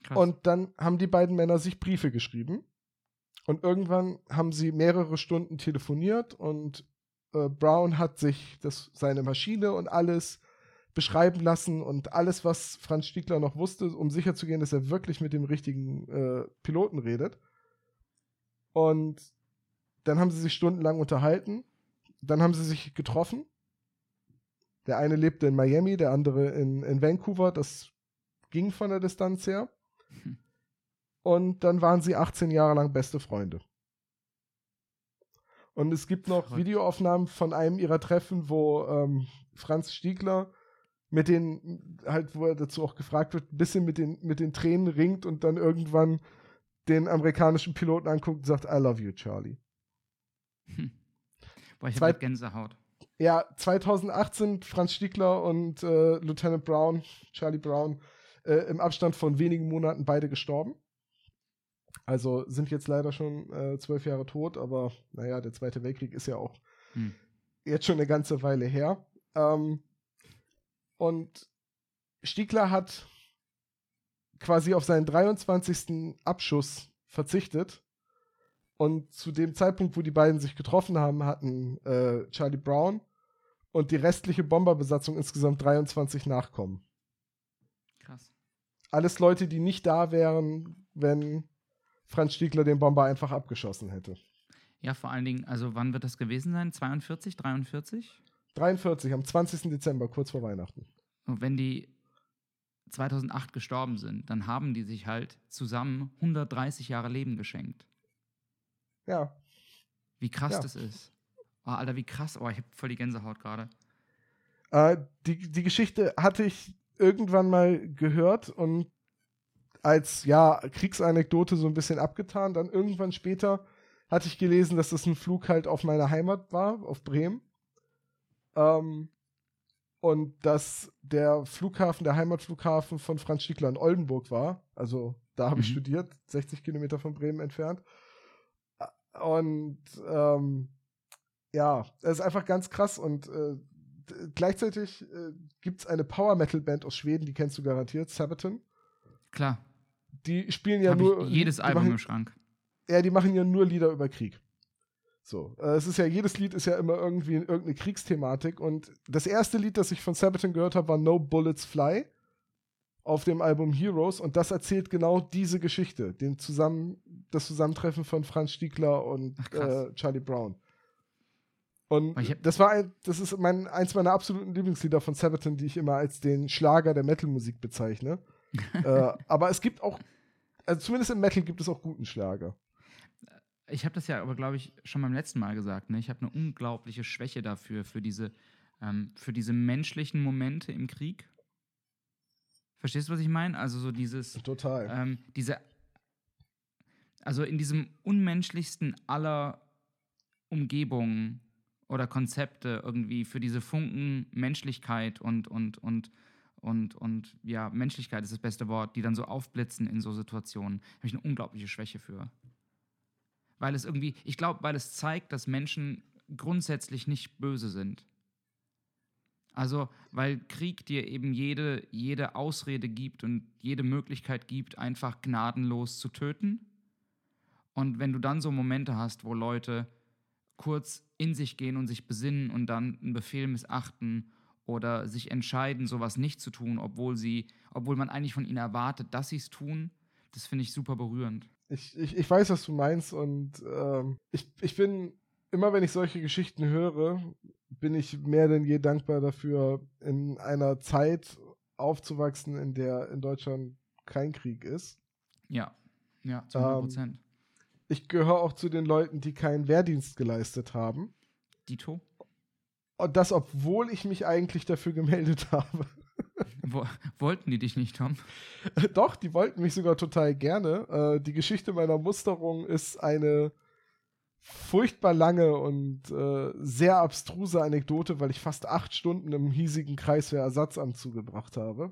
Krass. Und dann haben die beiden Männer sich Briefe geschrieben. Und irgendwann haben sie mehrere Stunden telefoniert und äh, Brown hat sich das, seine Maschine und alles beschreiben lassen und alles, was Franz Stiegler noch wusste, um sicherzugehen, dass er wirklich mit dem richtigen äh, Piloten redet. Und dann haben sie sich stundenlang unterhalten. Dann haben sie sich getroffen. Der eine lebte in Miami, der andere in, in Vancouver. Das ging von der Distanz her. Hm. Und dann waren sie 18 Jahre lang beste Freunde. Und es gibt noch. Videoaufnahmen von einem ihrer Treffen, wo ähm, Franz Stiegler mit den, halt, wo er dazu auch gefragt wird, ein bisschen mit den, mit den Tränen ringt und dann irgendwann den amerikanischen Piloten anguckt und sagt, I love you, Charlie. Hm. Boah, ich Zwei- habe Gänsehaut. Ja, 2018 Franz Stiegler und äh, Lieutenant Brown, Charlie Brown, äh, im Abstand von wenigen Monaten beide gestorben. Also sind jetzt leider schon äh, zwölf Jahre tot, aber naja, der Zweite Weltkrieg ist ja auch Hm. jetzt schon eine ganze Weile her. Ähm, und Stiegler hat quasi auf seinen 23. Abschuss verzichtet. Und zu dem Zeitpunkt, wo die beiden sich getroffen haben, hatten äh, Charlie Brown und die restliche Bomberbesatzung insgesamt 23 Nachkommen. Krass. Alles Leute, die nicht da wären, wenn Franz Stiegler den Bomber einfach abgeschossen hätte. Ja, vor allen Dingen, also wann wird das gewesen sein? 42, 43? 43 am 20. Dezember, kurz vor Weihnachten. Und wenn die 2008 gestorben sind, dann haben die sich halt zusammen 130 Jahre Leben geschenkt. Ja, Wie krass Ja. das ist. Oh, Alter, wie krass. Oh, ich habe voll die Gänsehaut gerade. Äh, die, die Geschichte hatte ich irgendwann mal gehört und als ja Kriegsanekdote so ein bisschen abgetan. Dann irgendwann später hatte ich gelesen, dass das ein Flug halt auf meine Heimat war, auf Bremen. Ähm, und dass der Flughafen, der Heimatflughafen von Franz Stiegler in Oldenburg war. Also da habe ich Mhm. studiert, 60 Kilometer von Bremen entfernt. Und ähm, ja, es ist einfach ganz krass und äh, gleichzeitig äh, gibt es eine Power Metal Band aus Schweden, die kennst du garantiert, Sabaton. Klar. Die spielen ja Hab nur. jedes Album machen, im Schrank. Ja, die machen ja nur Lieder über Krieg. So, äh, es ist ja, jedes Lied ist ja immer irgendwie irgendeine Kriegsthematik und das erste Lied, das ich von Sabaton gehört habe, war No Bullets Fly auf dem Album Heroes und das erzählt genau diese Geschichte, den zusammen, das Zusammentreffen von Franz Stiegler und Ach, äh, Charlie Brown. Und das war ein, das ist mein, eins meiner absoluten Lieblingslieder von Sabaton, die ich immer als den Schlager der Metalmusik bezeichne. äh, aber es gibt auch, also zumindest im Metal gibt es auch guten Schlager. Ich habe das ja aber, glaube ich, schon beim letzten Mal gesagt. Ne? Ich habe eine unglaubliche Schwäche dafür, für diese, ähm, für diese menschlichen Momente im Krieg. Verstehst du, was ich meine? Also so dieses, Total. ähm, diese, also in diesem unmenschlichsten aller Umgebungen oder Konzepte irgendwie für diese Funken Menschlichkeit und, und, und, und, und ja, Menschlichkeit ist das beste Wort, die dann so aufblitzen in so Situationen. Habe ich eine unglaubliche Schwäche für. Weil es irgendwie, ich glaube, weil es zeigt, dass Menschen grundsätzlich nicht böse sind. Also, weil Krieg dir eben jede, jede Ausrede gibt und jede Möglichkeit gibt, einfach gnadenlos zu töten. Und wenn du dann so Momente hast, wo Leute kurz in sich gehen und sich besinnen und dann einen Befehl missachten oder sich entscheiden, sowas nicht zu tun, obwohl sie, obwohl man eigentlich von ihnen erwartet, dass sie es tun, das finde ich super berührend. Ich, ich, ich weiß, was du meinst und ähm, ich, ich bin, immer wenn ich solche Geschichten höre, bin ich mehr denn je dankbar dafür, in einer Zeit aufzuwachsen, in der in Deutschland kein Krieg ist. Ja, ja, zu 100 Ähm, Prozent. Ich gehöre auch zu den Leuten, die keinen Wehrdienst geleistet haben. Dito? Und das, obwohl ich mich eigentlich dafür gemeldet habe. Wo, wollten die dich nicht, Tom? Doch, die wollten mich sogar total gerne. Äh, die Geschichte meiner Musterung ist eine furchtbar lange und äh, sehr abstruse Anekdote, weil ich fast acht Stunden im hiesigen Kreiswehrersatzamt zugebracht habe.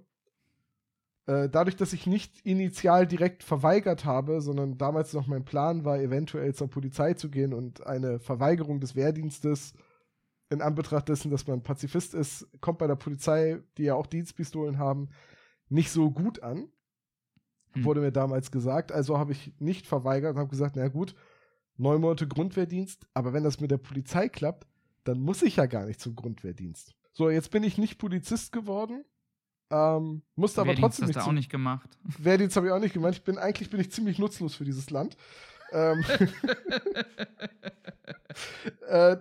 Äh, dadurch, dass ich nicht initial direkt verweigert habe, sondern damals noch mein Plan war, eventuell zur Polizei zu gehen und eine Verweigerung des Wehrdienstes in Anbetracht dessen, dass man Pazifist ist, kommt bei der Polizei, die ja auch Dienstpistolen haben, nicht so gut an. Hm. Wurde mir damals gesagt. Also habe ich nicht verweigert und habe gesagt, na gut, neun Monate Grundwehrdienst, aber wenn das mit der Polizei klappt, dann muss ich ja gar nicht zum Grundwehrdienst. So, jetzt bin ich nicht Polizist geworden, ähm, musste aber Wehrdienst trotzdem hast nicht du auch nicht gemacht. Wehrdienst habe ich auch nicht gemacht. Ich bin eigentlich bin ich ziemlich nutzlos für dieses Land. Ähm, äh,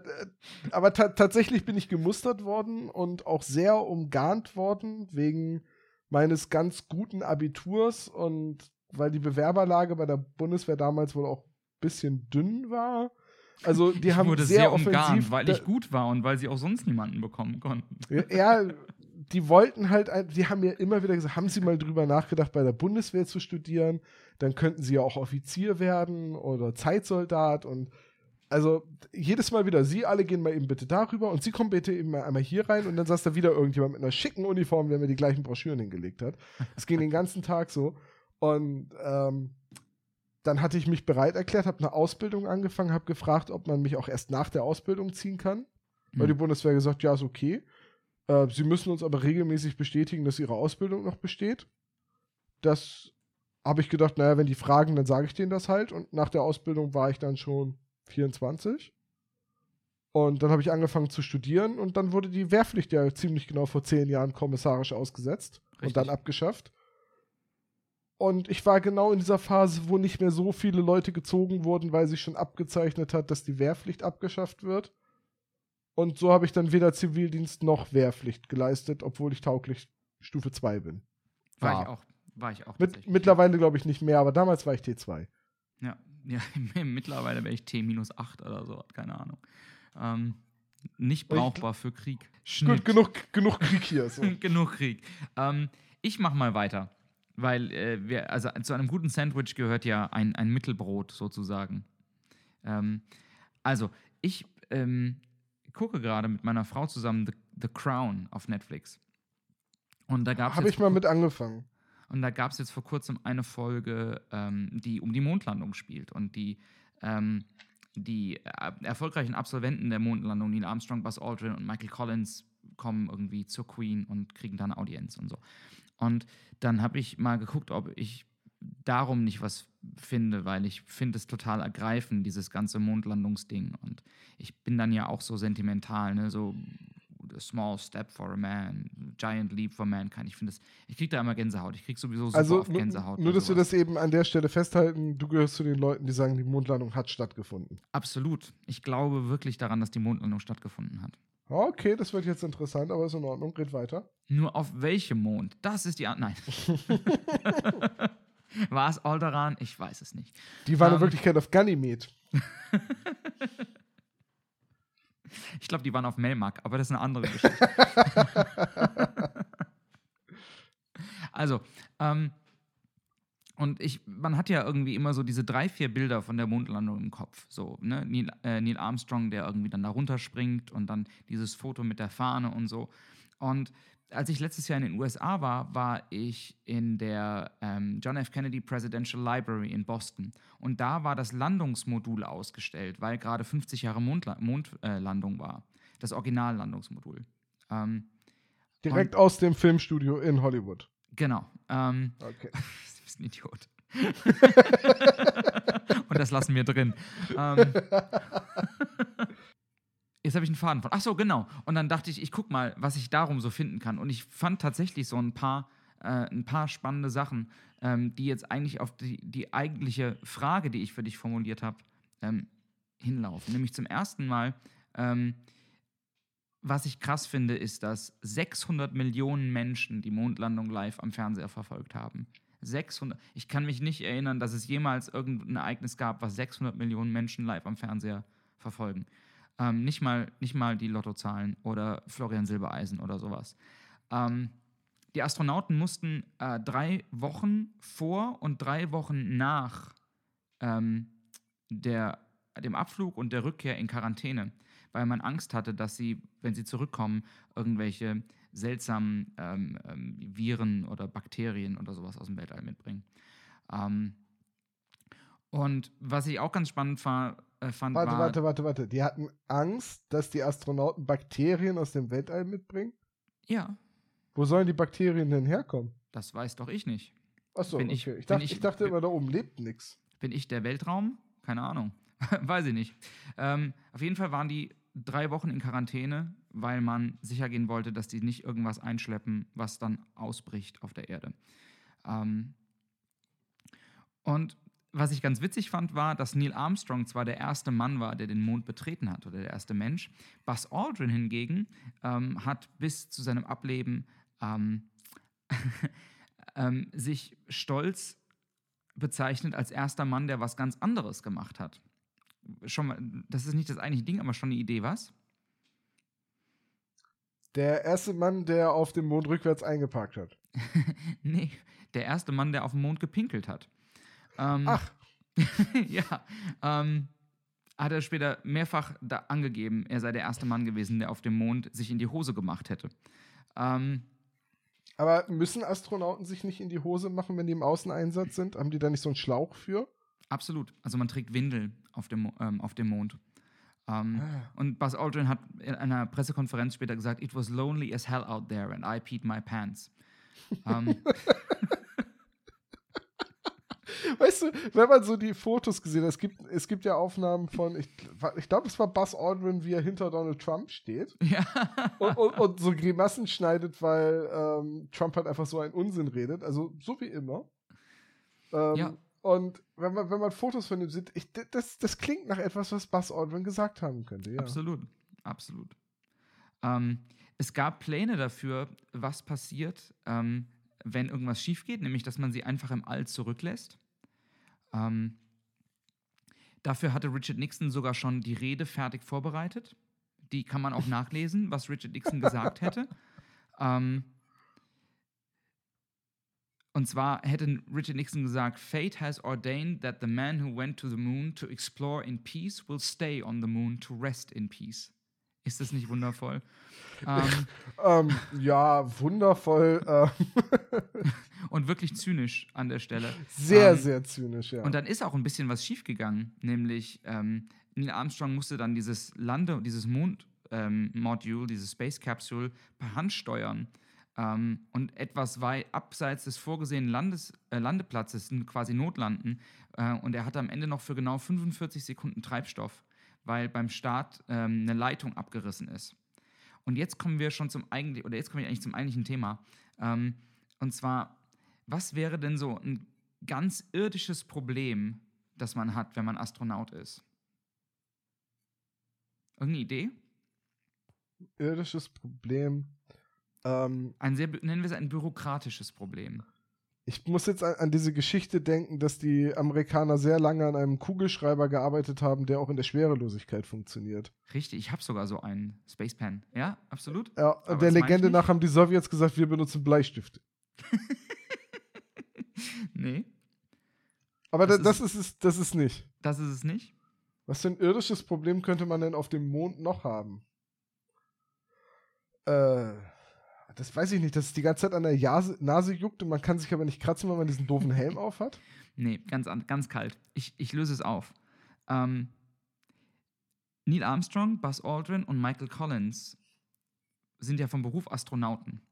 aber ta tatsächlich bin ich gemustert worden und auch sehr umgarnt worden wegen meines ganz guten Abiturs und weil die Bewerberlage bei der Bundeswehr damals wohl auch ein bisschen dünn war. Also die ich haben wurde sehr, sehr umgarnt, weil ich gut war und weil sie auch sonst niemanden bekommen konnten. ja, die wollten halt, die haben mir immer wieder gesagt, haben Sie mal drüber nachgedacht, bei der Bundeswehr zu studieren? Dann könnten Sie ja auch Offizier werden oder Zeitsoldat und also jedes Mal wieder, Sie alle gehen mal eben bitte darüber und Sie kommen bitte eben mal einmal hier rein und dann saß da wieder irgendjemand mit einer schicken Uniform, der mir die gleichen Broschüren hingelegt hat. Es ging den ganzen Tag so und ähm, dann hatte ich mich bereit erklärt, habe eine Ausbildung angefangen, habe gefragt, ob man mich auch erst nach der Ausbildung ziehen kann. Weil die Hm. Bundeswehr gesagt, ja, ist okay. Äh, sie müssen uns aber regelmäßig bestätigen, dass ihre Ausbildung noch besteht. Das habe ich gedacht, naja, wenn die fragen, dann sage ich denen das halt. Und nach der Ausbildung war ich dann schon 24. Und dann habe ich angefangen zu studieren und dann wurde die Wehrpflicht ja ziemlich genau vor zehn Jahren kommissarisch ausgesetzt und dann Richtig. abgeschafft. Und ich war genau in dieser Phase, wo nicht mehr so viele Leute gezogen wurden, weil sich schon abgezeichnet hat, dass die Wehrpflicht abgeschafft wird. Und so habe ich dann weder Zivildienst noch Wehrpflicht geleistet, obwohl ich tauglich Stufe 2 bin. War War. ich auch. War ich auch Mit, mittlerweile glaube ich nicht mehr, aber damals war ich T2. Ja, ja mittlerweile wäre ich T-8 oder so, keine Ahnung. Ähm, nicht ich brauchbar für Krieg. Gut, Schnitt. genug, genug Krieg hier. So. Genug Krieg. Ähm, ich mache mal weiter, weil äh, wir, also zu einem guten Sandwich gehört ja ein, ein Mittelbrot sozusagen. Ähm, also, ich ähm, gucke gerade mit meiner Frau zusammen The, The Crown auf Netflix. Und da gab es Habe ich mal mit angefangen. Und da gab es jetzt vor kurzem eine Folge, ähm, die um die Mondlandung spielt. Und die, ähm, die äh, erfolgreichen Absolventen der Mondlandung, Neil Armstrong, Buzz Aldrin und Michael Collins, kommen irgendwie zur Queen und kriegen dann Audienz und so. Und dann habe ich mal geguckt, ob ich darum nicht was finde, weil ich finde es total ergreifend, dieses ganze Mondlandungsding. Und ich bin dann ja auch so sentimental, ne? so a small step for a man, giant leap for mankind. Ich finde das, ich kriege da immer Gänsehaut. Ich kriege sowieso super Also oft Gänsehaut. nur dass wir das eben an der Stelle festhalten, du gehörst zu den Leuten, die sagen, die Mondlandung hat stattgefunden. Absolut. Ich glaube wirklich daran, dass die Mondlandung stattgefunden hat. Okay, das wird jetzt interessant, aber ist in Ordnung. Red weiter. Nur auf welchem Mond? Das ist die An Nein. War es Alderan? Ich weiß es nicht. Die waren in Ähm. Wirklichkeit auf Ganymed. Ich glaube, die waren auf Melmac, aber das ist eine andere Geschichte. Also, ähm, und ich, man hat ja irgendwie immer so diese drei, vier Bilder von der Mondlandung im Kopf. So, ne? Neil, äh, Neil Armstrong, der irgendwie dann da runterspringt und dann dieses Foto mit der Fahne und so. Und als ich letztes Jahr in den USA war, war ich in der ähm, John F. Kennedy Presidential Library in Boston. Und da war das Landungsmodul ausgestellt, weil gerade 50 Jahre Mondlandung Mond, äh, war. Das Originallandungsmodul. Ähm, Direkt aus dem Filmstudio in Hollywood. Genau. Ähm, okay. du bist ein Idiot. Und das lassen wir drin. Ähm, jetzt habe ich einen Faden von. Ach so, genau. Und dann dachte ich, ich guck mal, was ich darum so finden kann. Und ich fand tatsächlich so ein paar, äh, ein paar spannende Sachen, ähm, die jetzt eigentlich auf die, die eigentliche Frage, die ich für dich formuliert habe, ähm, hinlaufen. Nämlich zum ersten Mal, ähm, was ich krass finde, ist, dass 600 Millionen Menschen die Mondlandung live am Fernseher verfolgt haben. 600. Ich kann mich nicht erinnern, dass es jemals irgendein Ereignis gab, was 600 Millionen Menschen live am Fernseher verfolgen. Ähm, nicht, mal, nicht mal die Lottozahlen oder Florian Silbereisen oder sowas. Ähm, die Astronauten mussten äh, drei Wochen vor und drei Wochen nach ähm, der, dem Abflug und der Rückkehr in Quarantäne, weil man Angst hatte, dass sie, wenn sie zurückkommen, irgendwelche seltsamen ähm, ähm, Viren oder Bakterien oder sowas aus dem Weltall mitbringen. Ähm, und was ich auch ganz spannend war, äh, fand, warte, war... Warte, warte, warte. Die hatten Angst, dass die Astronauten Bakterien aus dem Weltall mitbringen? Ja. Wo sollen die Bakterien denn herkommen? Das weiß doch ich nicht. Achso, okay. Ich, ich, dachte, ich, ich dachte immer, da oben lebt nichts. Bin ich der Weltraum? Keine Ahnung. weiß ich nicht. Ähm, auf jeden Fall waren die drei Wochen in Quarantäne, weil man sicher gehen wollte, dass die nicht irgendwas einschleppen, was dann ausbricht auf der Erde. Ähm, und was ich ganz witzig fand, war, dass Neil Armstrong zwar der erste Mann war, der den Mond betreten hat oder der erste Mensch. Buzz Aldrin hingegen ähm, hat bis zu seinem Ableben ähm, ähm, sich stolz bezeichnet als erster Mann, der was ganz anderes gemacht hat. Schon mal, das ist nicht das eigentliche Ding, aber schon eine Idee, was? Der erste Mann, der auf dem Mond rückwärts eingeparkt hat. nee, der erste Mann, der auf dem Mond gepinkelt hat. Ähm, Ach. ja. Ähm, hat er später mehrfach angegeben, er sei der erste Mann gewesen, der auf dem Mond sich in die Hose gemacht hätte. Ähm, aber müssen Astronauten sich nicht in die Hose machen, wenn die im Außeneinsatz sind? Haben die da nicht so einen Schlauch für? Absolut. Also man trägt Windeln auf dem, ähm, auf dem Mond. Ähm, ah. Und Buzz Aldrin hat in einer Pressekonferenz später gesagt, It was lonely as hell out there and I peed my pants. ähm, weißt du, wenn man so die Fotos gesehen hat, es gibt, es gibt ja Aufnahmen von, ich, ich glaube, es war Buzz Aldrin, wie er hinter Donald Trump steht. Ja. Und, und, und so Grimassen schneidet, weil ähm, Trump halt einfach so einen Unsinn redet. Also so wie immer. Ähm, ja. Und wenn man, wenn man Fotos von ihm sieht, ich, das, das klingt nach etwas, was Buzz Aldrin gesagt haben könnte. Ja. Absolut, absolut. Ähm, es gab Pläne dafür, was passiert, ähm, wenn irgendwas schief geht, nämlich dass man sie einfach im All zurücklässt. Ähm, dafür hatte Richard Nixon sogar schon die Rede fertig vorbereitet. Die kann man auch nachlesen, was Richard Nixon gesagt hätte. Ähm, und zwar hätte Richard Nixon gesagt, Fate has ordained that the man who went to the moon to explore in peace will stay on the moon to rest in peace. Ist das nicht wundervoll? ähm, ähm, ja, wundervoll. Ähm. und wirklich zynisch an der Stelle. Sehr, ähm, sehr zynisch, ja. Und dann ist auch ein bisschen was schiefgegangen, nämlich ähm, Neil Armstrong musste dann dieses Lande, dieses Mond-Module, ähm, dieses Space Capsule per Hand steuern. Ähm, und etwas weit abseits des vorgesehenen Landes, äh, Landeplatzes quasi notlanden. Äh, und er hatte am Ende noch für genau 45 Sekunden Treibstoff weil beim Start ähm, eine Leitung abgerissen ist. Und jetzt kommen wir schon zum eigentlichen, oder jetzt kommen wir eigentlich zum eigentlichen Thema. Ähm, und zwar, was wäre denn so ein ganz irdisches Problem, das man hat, wenn man Astronaut ist? Irgendeine Idee? Irdisches Problem. Ähm, ein sehr, nennen wir es ein bürokratisches Problem. Ich muss jetzt an, an, diese Geschichte denken, dass die Amerikaner sehr lange an einem Kugelschreiber gearbeitet haben, der auch in der Schwerelosigkeit funktioniert. Richtig, ich habe sogar so einen Space Pen. Ja, absolut. Ja, Aber der Legende nach haben die Sowjets gesagt, wir benutzen Bleistifte. nee, Aber Das das, das, ist, es, das ist nicht. das ist es nicht. Was für ein irdisches Problem könnte man denn auf dem Mond noch haben? Äh, das weiß ich nicht, dass es die ganze Zeit an der Jase, Nase juckt und man kann sich aber nicht kratzen, weil man diesen doofen Helm aufhat. Nee, ganz, an- ganz kalt. Ich, ich löse es auf. Ähm, Neil Armstrong, Buzz Aldrin und Michael Collins sind ja vom Beruf Astronauten.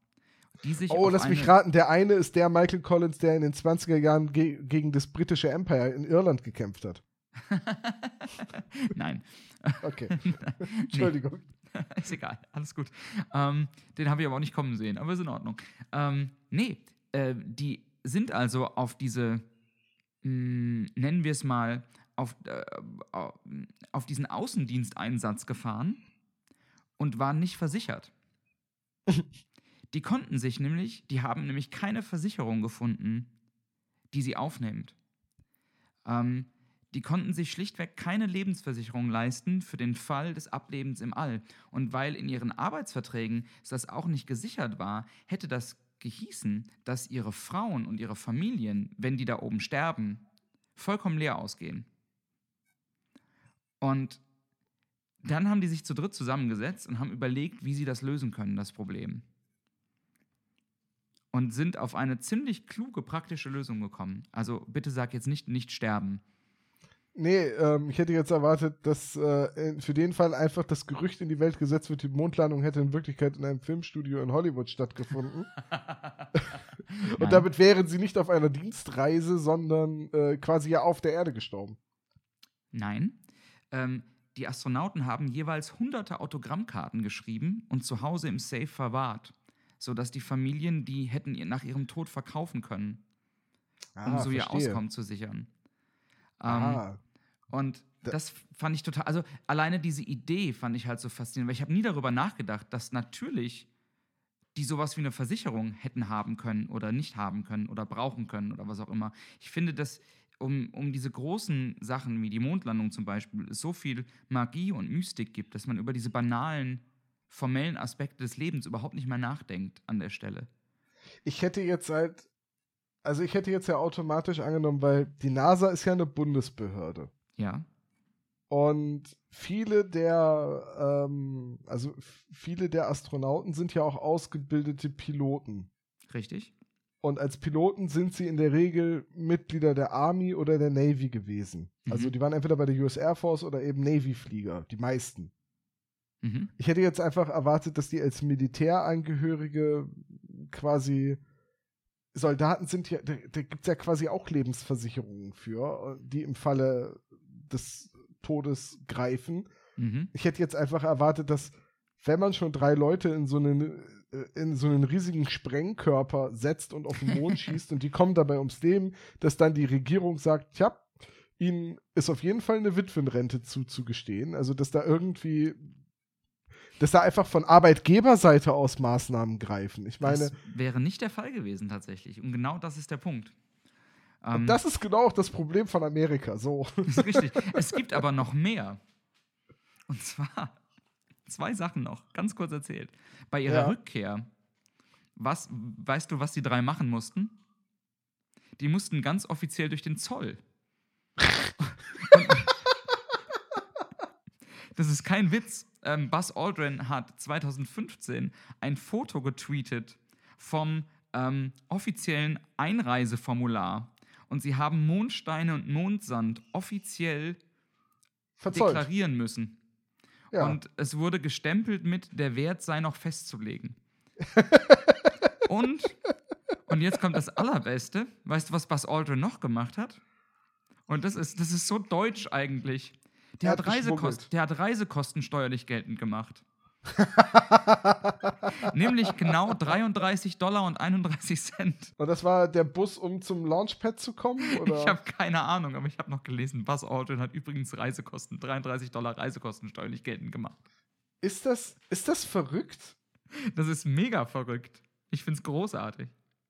Die sich Oh, auf lass mich raten, der eine ist der Michael Collins, der in den 20er Jahren ge gegen das britische Empire in Irland gekämpft hat. Nein. Okay, nee, Entschuldigung. ist egal, alles gut. Ähm, den habe ich aber auch nicht kommen sehen, aber ist in Ordnung. Ähm, nee, äh, die sind also auf diese, mh, nennen wir es mal, auf, äh, au- auf diesen Außendiensteinsatz gefahren und waren nicht versichert. die konnten sich nämlich, die haben nämlich keine Versicherung gefunden, die sie aufnimmt. Ähm, die konnten sich schlichtweg keine Lebensversicherung leisten für den Fall des Ablebens im All. Und weil in ihren Arbeitsverträgen das auch nicht gesichert war, hätte das gehießen, dass ihre Frauen und ihre Familien, wenn die da oben sterben, vollkommen leer ausgehen. Und dann haben die sich zu dritt zusammengesetzt und haben überlegt, wie sie das lösen können, das Problem. Und sind auf eine ziemlich kluge, praktische Lösung gekommen. Also bitte sag jetzt nicht, nicht sterben. Nee, ähm, ich hätte jetzt erwartet, dass äh, für den Fall einfach das Gerücht in die Welt gesetzt wird, die Mondlandung hätte in Wirklichkeit in einem Filmstudio in Hollywood stattgefunden. Und Nein. damit wären sie nicht auf einer Dienstreise, sondern äh, quasi ja auf der Erde gestorben. Nein. Ähm, die Astronauten haben jeweils hunderte Autogrammkarten geschrieben und zu Hause im Safe verwahrt, sodass die Familien die hätten ihr nach ihrem Tod verkaufen können, um so ihr Auskommen zu sichern. Ähm, Und Da- das fand ich total, also alleine diese Idee fand ich halt so faszinierend, weil ich habe nie darüber nachgedacht, dass natürlich die sowas wie eine Versicherung hätten haben können oder nicht haben können oder brauchen können oder was auch immer. Ich finde, dass um, um diese großen Sachen wie die Mondlandung zum Beispiel es so viel Magie und Mystik gibt, dass man über diese banalen, formellen Aspekte des Lebens überhaupt nicht mehr nachdenkt an der Stelle. ich hätte jetzt halt, also ich hätte jetzt ja automatisch angenommen, weil die NASA ist ja eine Bundesbehörde. Ja, Und viele der, ähm, also viele der Astronauten sind ja auch ausgebildete Piloten. richtig? Und als Piloten sind sie in der Regel Mitglieder der Army oder der Navy gewesen. Also Mhm. die waren entweder bei der US Air Force oder eben Navy-Flieger, die meisten. Mhm. Ich hätte jetzt einfach erwartet, dass die als Militärangehörige quasi Soldaten sind ja, da, da gibt es ja quasi auch Lebensversicherungen für, die im Falle des Todes greifen. Mhm. Ich hätte jetzt einfach erwartet, dass wenn man schon drei Leute in so einen, äh, in so einen riesigen Sprengkörper setzt und auf den Mond schießt und die kommen dabei ums Leben, dass dann die Regierung sagt, tja, ihnen ist auf jeden Fall eine Witwenrente zuzugestehen. Also, dass da irgendwie, dass da einfach von Arbeitgeberseite aus Maßnahmen greifen. Ich meine, das wäre nicht der Fall gewesen tatsächlich. Und genau das ist der Punkt. Ähm, das ist genau auch das Problem von Amerika. So. Das ist richtig. es gibt aber noch mehr. Und zwar zwei Sachen noch, ganz kurz erzählt. Bei ihrer Ja. Rückkehr, was, weißt du, was die drei machen mussten? Die mussten ganz offiziell durch den Zoll. Das ist kein Witz. Ähm, Buzz Aldrin hat 2015 ein Foto getweetet vom ähm, offiziellen Einreiseformular. Und sie haben Mondsteine und Mondsand offiziell Verzollt. deklarieren müssen. Ja. Und es wurde gestempelt mit, der Wert sei noch festzulegen. und, und jetzt kommt das Allerbeste. Weißt du, was Buzz Aldrin noch gemacht hat? Und das ist, das ist so deutsch eigentlich. Der Er hat, hat Reisekost, geschmuggelt. der hat Reisekosten steuerlich geltend gemacht. Nämlich genau 33 Dollar und 31 Cent. Und das war der Bus, um zum Launchpad zu kommen? Oder? Ich habe keine Ahnung, aber ich habe noch gelesen, Buzz Aldrin hat übrigens Reisekosten, 33 Dollar Reisekosten steuerlich geltend gemacht. ist, das, ist das verrückt? Das ist mega verrückt. Ich find's großartig.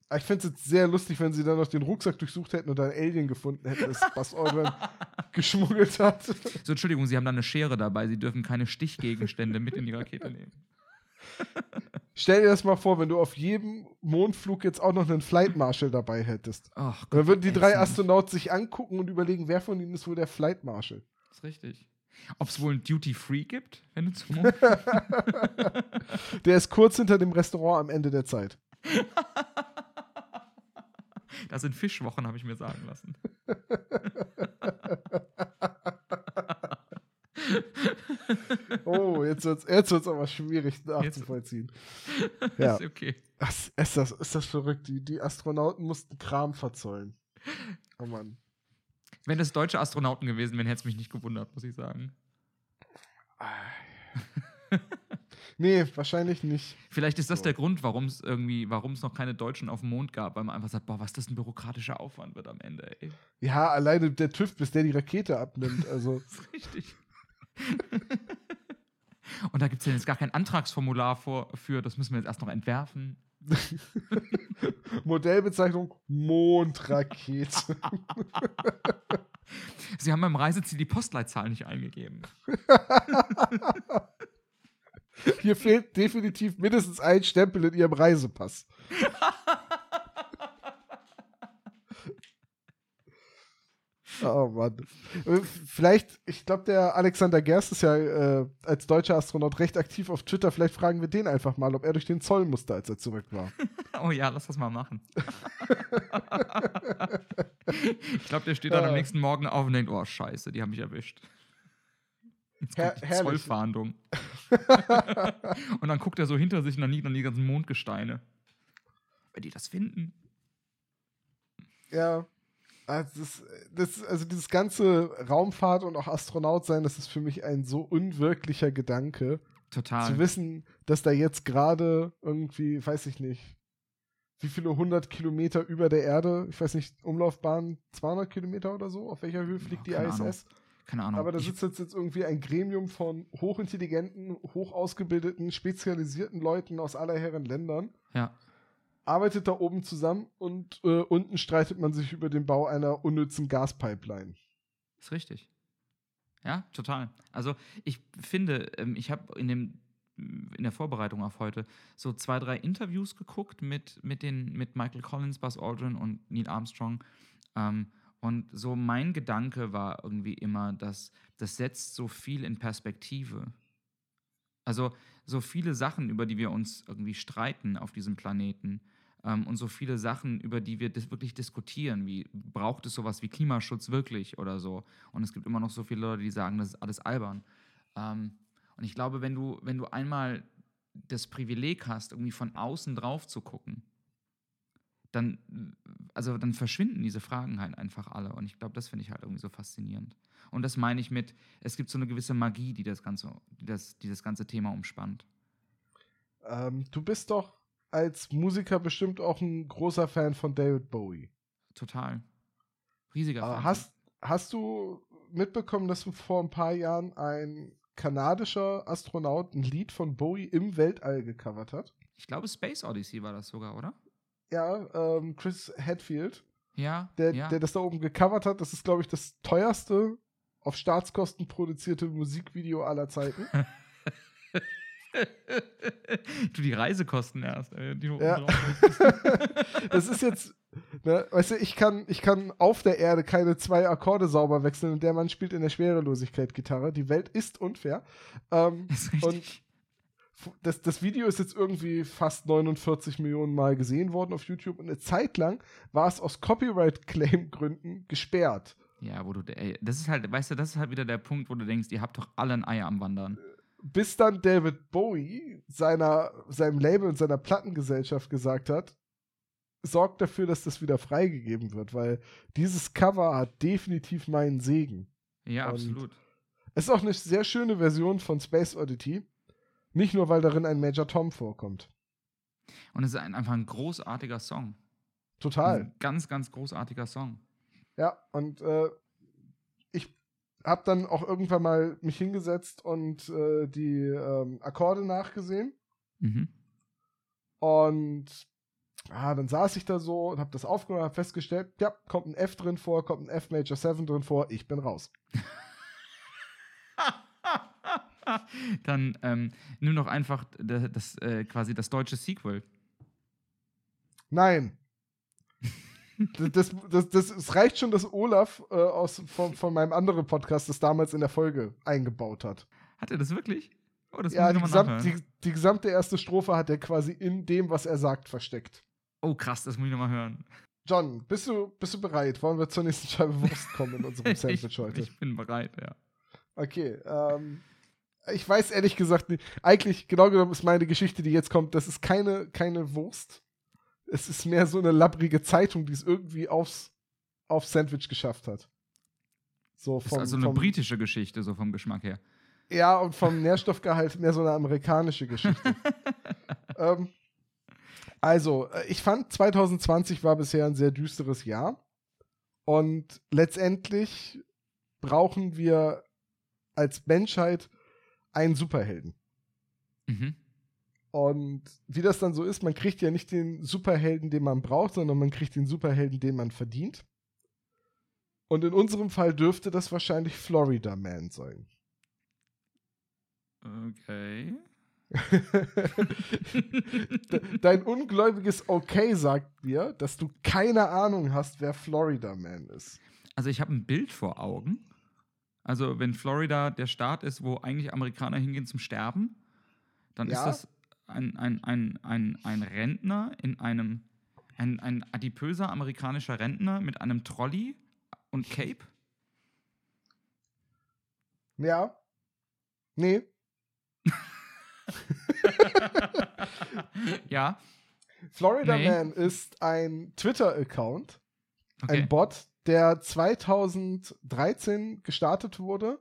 Aber Ich finde es jetzt sehr lustig, wenn sie dann noch den Rucksack durchsucht hätten und ein Alien gefunden hätten, das Buzz Aldrin geschmuggelt hat. So, Entschuldigung, Sie haben da eine Schere dabei. Sie dürfen keine Stichgegenstände mit in die Rakete nehmen. Stell dir das mal vor, wenn du auf jedem Mondflug jetzt auch noch einen Flight Marshal dabei hättest. Ach Und dann würden die drei. Astronauten sich angucken und überlegen, wer von ihnen ist wohl der Flight Marshal. Das ist richtig. Ob es wohl ein Duty Free gibt, wenn du zum Mond Der ist kurz hinter dem Restaurant am Ende der Zeit. Das sind Fischwochen, habe ich mir sagen lassen. Oh, jetzt wird's, jetzt wird's aber schwierig nachzuvollziehen. Ja. Ist okay. Was ist das, ist das verrückt? Die, die Astronauten mussten Kram verzollen. Oh Mann. Wenn das deutsche Astronauten gewesen wären, hätte es mich nicht gewundert, muss ich sagen. Nee, wahrscheinlich nicht. Vielleicht ist das So. der Grund, warum es irgendwie, warum es noch keine Deutschen auf dem Mond gab, weil man einfach sagt, boah, was das ein bürokratischer Aufwand wird am Ende, ey. Ja, alleine der TÜV, bis der die Rakete abnimmt. Also, Das ist richtig. Und da gibt es ja jetzt gar kein Antragsformular vor, für, das müssen wir jetzt erst noch entwerfen. Modellbezeichnung Mondrakete. Sie haben beim Reiseziel die Postleitzahl nicht eingegeben. Hier fehlt definitiv mindestens ein Stempel in ihrem Reisepass. Oh Mann. Äh, Vielleicht, ich glaube, der Alexander Gerst ist ja äh, als deutscher Astronaut recht aktiv auf Twitter. Vielleicht fragen wir den einfach mal, ob er durch den Zoll musste, als er zurück war. Oh ja, lass das mal machen. ich glaube, der steht dann am Ah. nächsten Morgen auf und denkt, oh scheiße, die haben mich erwischt. Her- die herrlich. Zollfahndung. und dann guckt er so hinter sich und dann liegen dann die ganzen Mondgesteine. Wenn die das finden. Ja. Also, das, das, also dieses ganze Raumfahrt und auch Astronaut sein, das ist für mich ein so unwirklicher Gedanke. Total. Zu wissen, dass da jetzt gerade irgendwie, weiß ich nicht, wie viele hundert Kilometer über der Erde, ich weiß nicht, Umlaufbahn 200 Kilometer oder so, auf welcher Höhe fliegt die keine ISS? Ahnung. Keine Ahnung. Aber da sitzt jetzt, jetzt irgendwie ein Gremium von hochintelligenten, hochausgebildeten, spezialisierten Leuten aus aller Herren Ländern, ja. arbeitet da oben zusammen und äh, unten streitet man sich über den Bau einer unnützen Gaspipeline. Ist richtig. Ja, total. Also ich finde, ähm, ich habe in dem in der Vorbereitung auf heute so zwei, drei Interviews geguckt mit, mit, den, mit Michael Collins, Buzz Aldrin und Neil Armstrong. Ähm, und so mein Gedanke war irgendwie immer, dass das setzt so viel in Perspektive. Also so viele Sachen, über die wir uns irgendwie streiten auf diesem Planeten ähm, und so viele Sachen, über die wir dis wirklich diskutieren, wie braucht es sowas wie Klimaschutz wirklich oder so. Und es gibt immer noch so viele Leute, die sagen, das ist alles albern. Ähm, und ich glaube, wenn du, wenn du einmal das Privileg hast, irgendwie von außen drauf zu gucken, dann, also dann verschwinden diese Fragen halt einfach alle. Und ich glaube, das finde ich halt irgendwie so faszinierend. Und das meine ich mit, es gibt so eine gewisse Magie, die das ganze, die das, die das ganze Thema umspannt. Ähm, du bist doch als Musiker bestimmt auch ein großer Fan von David Bowie. Total. Riesiger Äh, Fan. hast, hast du mitbekommen, dass vor ein paar Jahren ein kanadischer Astronaut ein Lied von Bowie im Weltall gecovert hat? Ich glaube, Space Odyssey war das sogar, oder? Ja, ähm, Chris Hadfield, Ja. der, ja. der das da oben gecovert hat. Das ist, glaube ich, das teuerste auf Staatskosten produzierte Musikvideo aller Zeiten. du, die Reisekosten erst. Die Ja. das ist jetzt, ne, weißt du, ich kann, ich kann auf der Erde keine zwei Akkorde sauber wechseln und der Mann spielt in der Schwerelosigkeit Gitarre. Die Welt ist unfair. Ähm, ist und richtig. Das, das Video ist jetzt irgendwie fast 49 Millionen Mal gesehen worden auf YouTube und eine Zeit lang war es aus Copyright-Claim-Gründen gesperrt. Ja, wo du, ey, das ist halt, weißt du, das ist halt wieder der Punkt, wo du denkst, ihr habt doch alle ein Ei am Wandern. Bis dann David Bowie seiner, seinem Label und seiner Plattengesellschaft gesagt hat, sorgt dafür, dass das wieder freigegeben wird, weil dieses Cover hat definitiv meinen Segen. Ja, Und- absolut. Es ist auch eine sehr schöne Version von Space Oddity. Nicht nur, weil darin ein Major Tom vorkommt. Und es ist ein, einfach ein großartiger Song. Total. Ganz, ganz großartiger Song. Ja, und äh, ich habe dann auch irgendwann mal mich hingesetzt und äh, die ähm, Akkorde nachgesehen. Mhm. Und ah, dann saß ich da so und habe das aufgenommen, habe festgestellt, ja, kommt ein F drin vor, kommt ein F Major 7 drin vor, ich bin raus. Dann ähm, nimm doch einfach das, das äh, quasi das deutsche Sequel. Nein. das, das, das, es reicht schon, dass Olaf äh, aus, von, von meinem anderen Podcast das damals in der Folge eingebaut hat. Hat er das wirklich? Oh, das ja, die, gesamt, die, die, gesamte erste Strophe hat er quasi in dem, was er sagt, versteckt. Oh, krass, das muss ich nochmal hören. John, bist du, bist du bereit? Wollen wir zur nächsten Scheibe Wurst kommen in unserem Sandwich ich, heute? Ich bin bereit, ja. Okay, ähm, ich weiß ehrlich gesagt nicht. Eigentlich, genau genommen, ist meine Geschichte, die jetzt kommt, das ist keine, keine Wurst. Es ist mehr so eine labbrige Zeitung, die es irgendwie aufs, aufs Sandwich geschafft hat. So vom, ist also eine vom, britische Geschichte, so vom Geschmack her. Ja, und vom Nährstoffgehalt mehr so eine amerikanische Geschichte. ähm, also, äh, ich fand 2020 war bisher ein sehr düsteres Jahr. Und letztendlich brauchen wir als Menschheit einen Superhelden. Mhm. Und wie das dann so ist, man kriegt ja nicht den Superhelden, den man braucht, sondern man kriegt den Superhelden, den man verdient. Und in unserem Fall dürfte das wahrscheinlich Florida Man sein. Okay. Dein ungläubiges Okay sagt mir, dass du keine Ahnung hast, wer Florida Man ist. Also ich habe ein Bild vor Augen. Also wenn Florida der Staat ist, wo eigentlich Amerikaner hingehen zum Sterben, dann ja? ist das ein, ein, ein, ein, ein Rentner in einem, ein, ein adipöser amerikanischer Rentner mit einem Trolley und Cape. Ja. Nee. ja. Florida nee. Man ist ein Twitter-Account, okay. ein Bot, der 2013 gestartet wurde.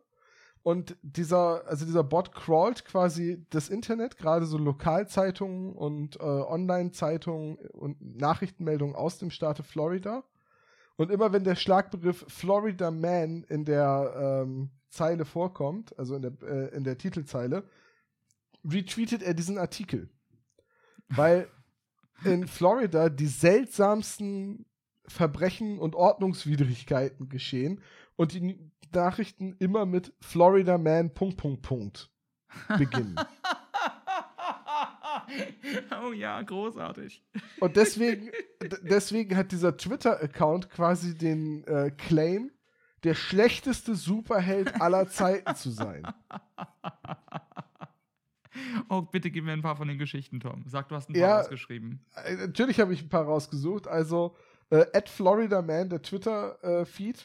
Und dieser, also dieser Bot crawlt quasi das Internet, gerade so Lokalzeitungen und äh, Online-Zeitungen und Nachrichtenmeldungen aus dem Staate Florida. Und immer wenn der Schlagbegriff Florida Man in der ähm, Zeile vorkommt, also in der, äh, in der Titelzeile, retweetet er diesen Artikel. Weil in Florida die seltsamsten Verbrechen und Ordnungswidrigkeiten geschehen und die Nachrichten immer mit Florida Man Punkt Punkt Punkt beginnen. oh ja, großartig. Und deswegen, deswegen hat dieser Twitter-Account quasi den äh, Claim, der schlechteste Superheld aller Zeiten zu sein. Oh, bitte gib mir ein paar von den Geschichten, Tom. Sag, du hast ein paar ja, rausgeschrieben. Äh, natürlich habe ich ein paar rausgesucht. Also, at Florida Man, der Twitter-Feed, äh,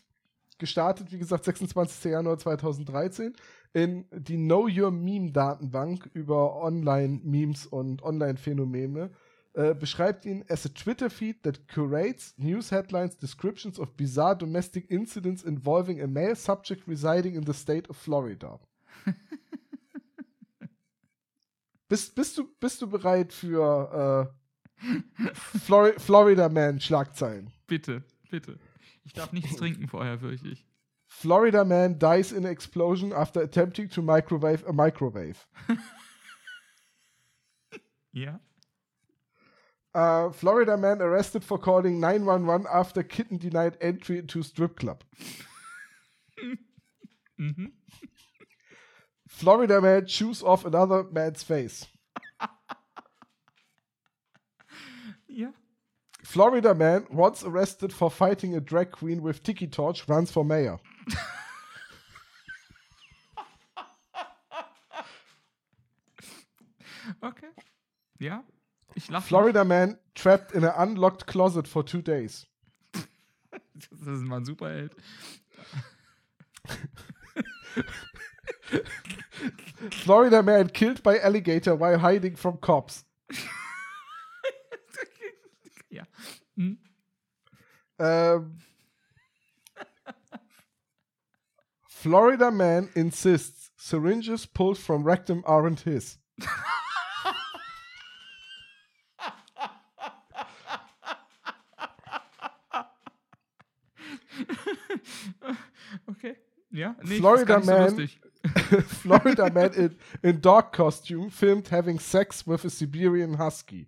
gestartet, wie gesagt, 26. Januar 2013, in die Know Your Meme Datenbank über Online-Memes und Online-Phänomene. Äh, beschreibt ihn as a Twitter feed that curates news headlines, descriptions of bizarre domestic incidents involving a male subject residing in the state of Florida. bist, bist, du, bist du bereit für äh, Flor Florida Man Schlagzeilen? Bitte, bitte. Ich darf nichts trinken vorher, fürchte ich. Florida man dies in explosion after attempting to microwave a microwave. ja. Uh, Florida man arrested for calling 911 after kitten denied entry into strip club. mhm. Florida man chews off another man's face. ja. Florida man, once arrested for fighting a drag queen with tiki torch, runs for mayor. okay. Ja, ich lache. Florida man trapped in an unlocked closet for two days. das ist mal ein Superheld. Florida man killed by alligator while hiding from cops. ja. Hm? Ähm, Florida man insists syringes pulled from rectum aren't his. okay. Ja, nee, Florida man, so Florida man in, in dog costume filmed having sex with a Siberian Husky.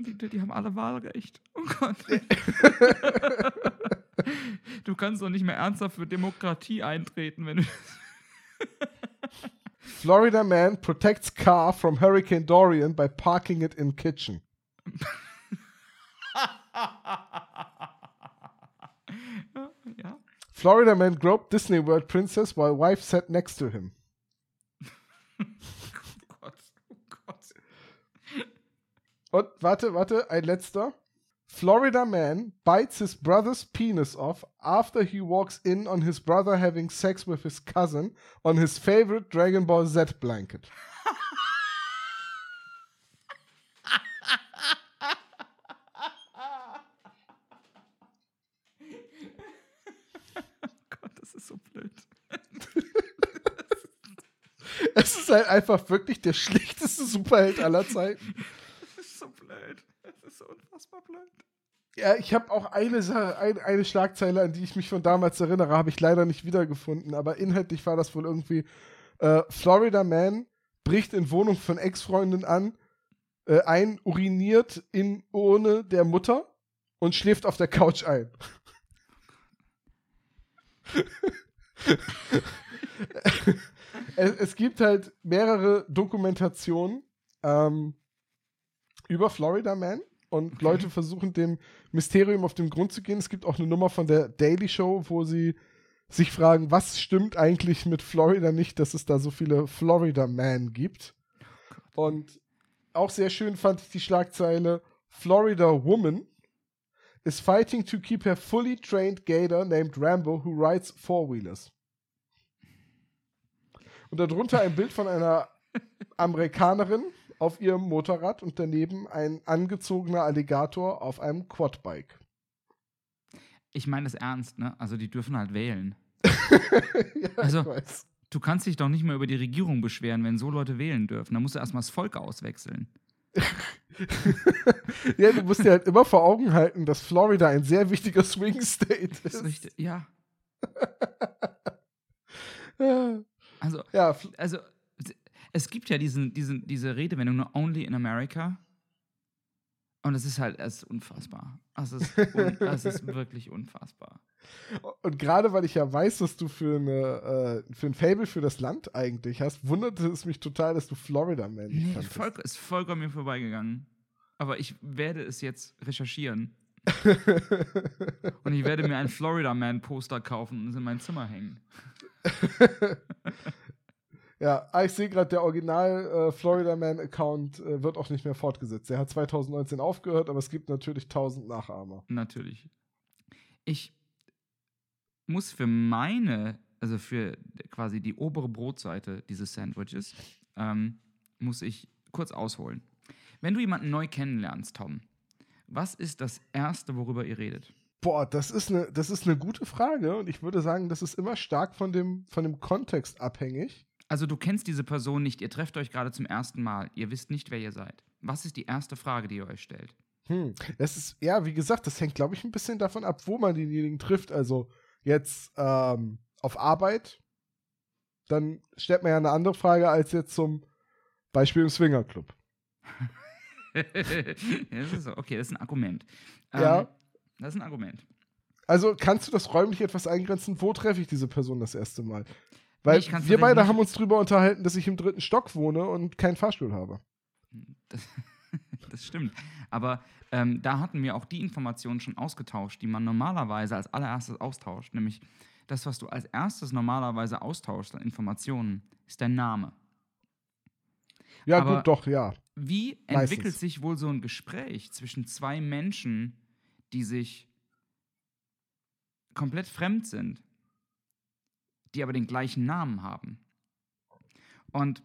Oh, die, die haben alle Wahlrecht. Oh Gott. du kannst doch nicht mehr ernsthaft für Demokratie eintreten, wenn du. Florida man protects car from Hurricane Dorian by parking it in kitchen. ja. Florida man groped Disney World princess while wife sat next to him. Oh Gott, oh Gott. Und warte, warte, ein letzter. Florida man bites his brother's penis off after he walks in on his brother having sex with his cousin on his favorite Dragon Ball Z blanket. Gott, das ist so blöd. Es ist halt einfach wirklich der schlechteste Superheld aller Zeiten. Das ist so blöd. Das ist so unfassbar blöd. Ja, ich habe auch eine, ein, eine Schlagzeile, an die ich mich von damals erinnere, habe ich leider nicht wiedergefunden, aber inhaltlich war das wohl irgendwie äh, Florida Man bricht in Wohnung von Ex-Freundin an, äh, ein, uriniert in Urne der Mutter und schläft auf der Couch ein. es, es gibt halt mehrere Dokumentationen ähm, über Florida Man und Okay. Leute versuchen dem Mysterium auf den Grund zu gehen. Es gibt auch eine Nummer von der Daily Show, wo sie sich fragen, was stimmt eigentlich mit Florida nicht, dass es da so viele Florida Man gibt. Und auch sehr schön fand ich die Schlagzeile Florida Woman is fighting to keep her fully trained gator named Rambo who rides four-wheelers. Und darunter ein Bild von einer Amerikanerin auf ihrem Motorrad und daneben ein angezogener Alligator auf einem Quadbike. Ich meine das ernst, ne? Also die dürfen halt wählen. ja, Also- ich weiß. Du kannst dich doch nicht mehr über die Regierung beschweren, wenn so Leute wählen dürfen. Da musst du erstmal das Volk auswechseln. ja, du musst dir halt immer vor Augen halten, dass Florida ein sehr wichtiger Swing State ist ist. richtig. Ja. Ja, Also, ja, also es gibt ja diesen, diesen, diese Redewendung nur Only in America. Und es ist halt, es ist unfassbar. Es ist, un, es ist wirklich unfassbar. und gerade weil ich ja weiß, dass du für, eine, äh, für ein Fable für das Land eigentlich hast, wunderte es mich total, dass du Florida Man nicht Nee, voll, ist voll an mir vorbeigegangen. Aber ich werde es jetzt recherchieren. Und ich werde mir ein Florida Man Poster kaufen und es in mein Zimmer hängen. Ja, ah, ich sehe gerade, der Original äh, Florida Man Account äh, wird auch nicht mehr fortgesetzt. Er hat 2019 aufgehört, aber es gibt natürlich 1000 Nachahmer. Natürlich. Ich muss für meine, also für quasi die obere Brotseite dieses Sandwiches, ähm, muss ich kurz ausholen. Wenn du jemanden neu kennenlernst, Tom, was ist das Erste, worüber ihr redet? Boah, das ist eine, das ist eine gute Frage und ich würde sagen, das ist immer stark von dem, von dem Kontext abhängig. Also du kennst diese Person nicht, ihr trefft euch gerade zum ersten Mal, ihr wisst nicht, wer ihr seid. Was ist die erste Frage, die ihr euch stellt? Hm. Das ist, ja, wie gesagt, das hängt, glaube ich, ein bisschen davon ab, wo man denjenigen trifft. Also jetzt ähm, auf Arbeit, dann stellt man ja eine andere Frage als jetzt zum Beispiel im Swingerclub. das ist so, okay, das ist ein Argument. Ja. Ähm, das ist ein Argument. Also kannst du das räumlich etwas eingrenzen? Wo treffe ich diese Person das erste Mal? Weil kann's wir beide tatsächlich haben nicht- uns drüber unterhalten, dass ich im dritten Stock wohne und keinen Fahrstuhl habe. Das, das stimmt. Aber ähm, da hatten wir auch die Informationen schon ausgetauscht, die man normalerweise als allererstes austauscht. Nämlich das, was du als erstes normalerweise austauschst an Informationen, ist dein Name. Ja, Aber- gut, doch, ja. Wie Meistens. entwickelt sich wohl so ein Gespräch zwischen zwei Menschen, die sich komplett fremd sind, die aber den gleichen Namen haben? Und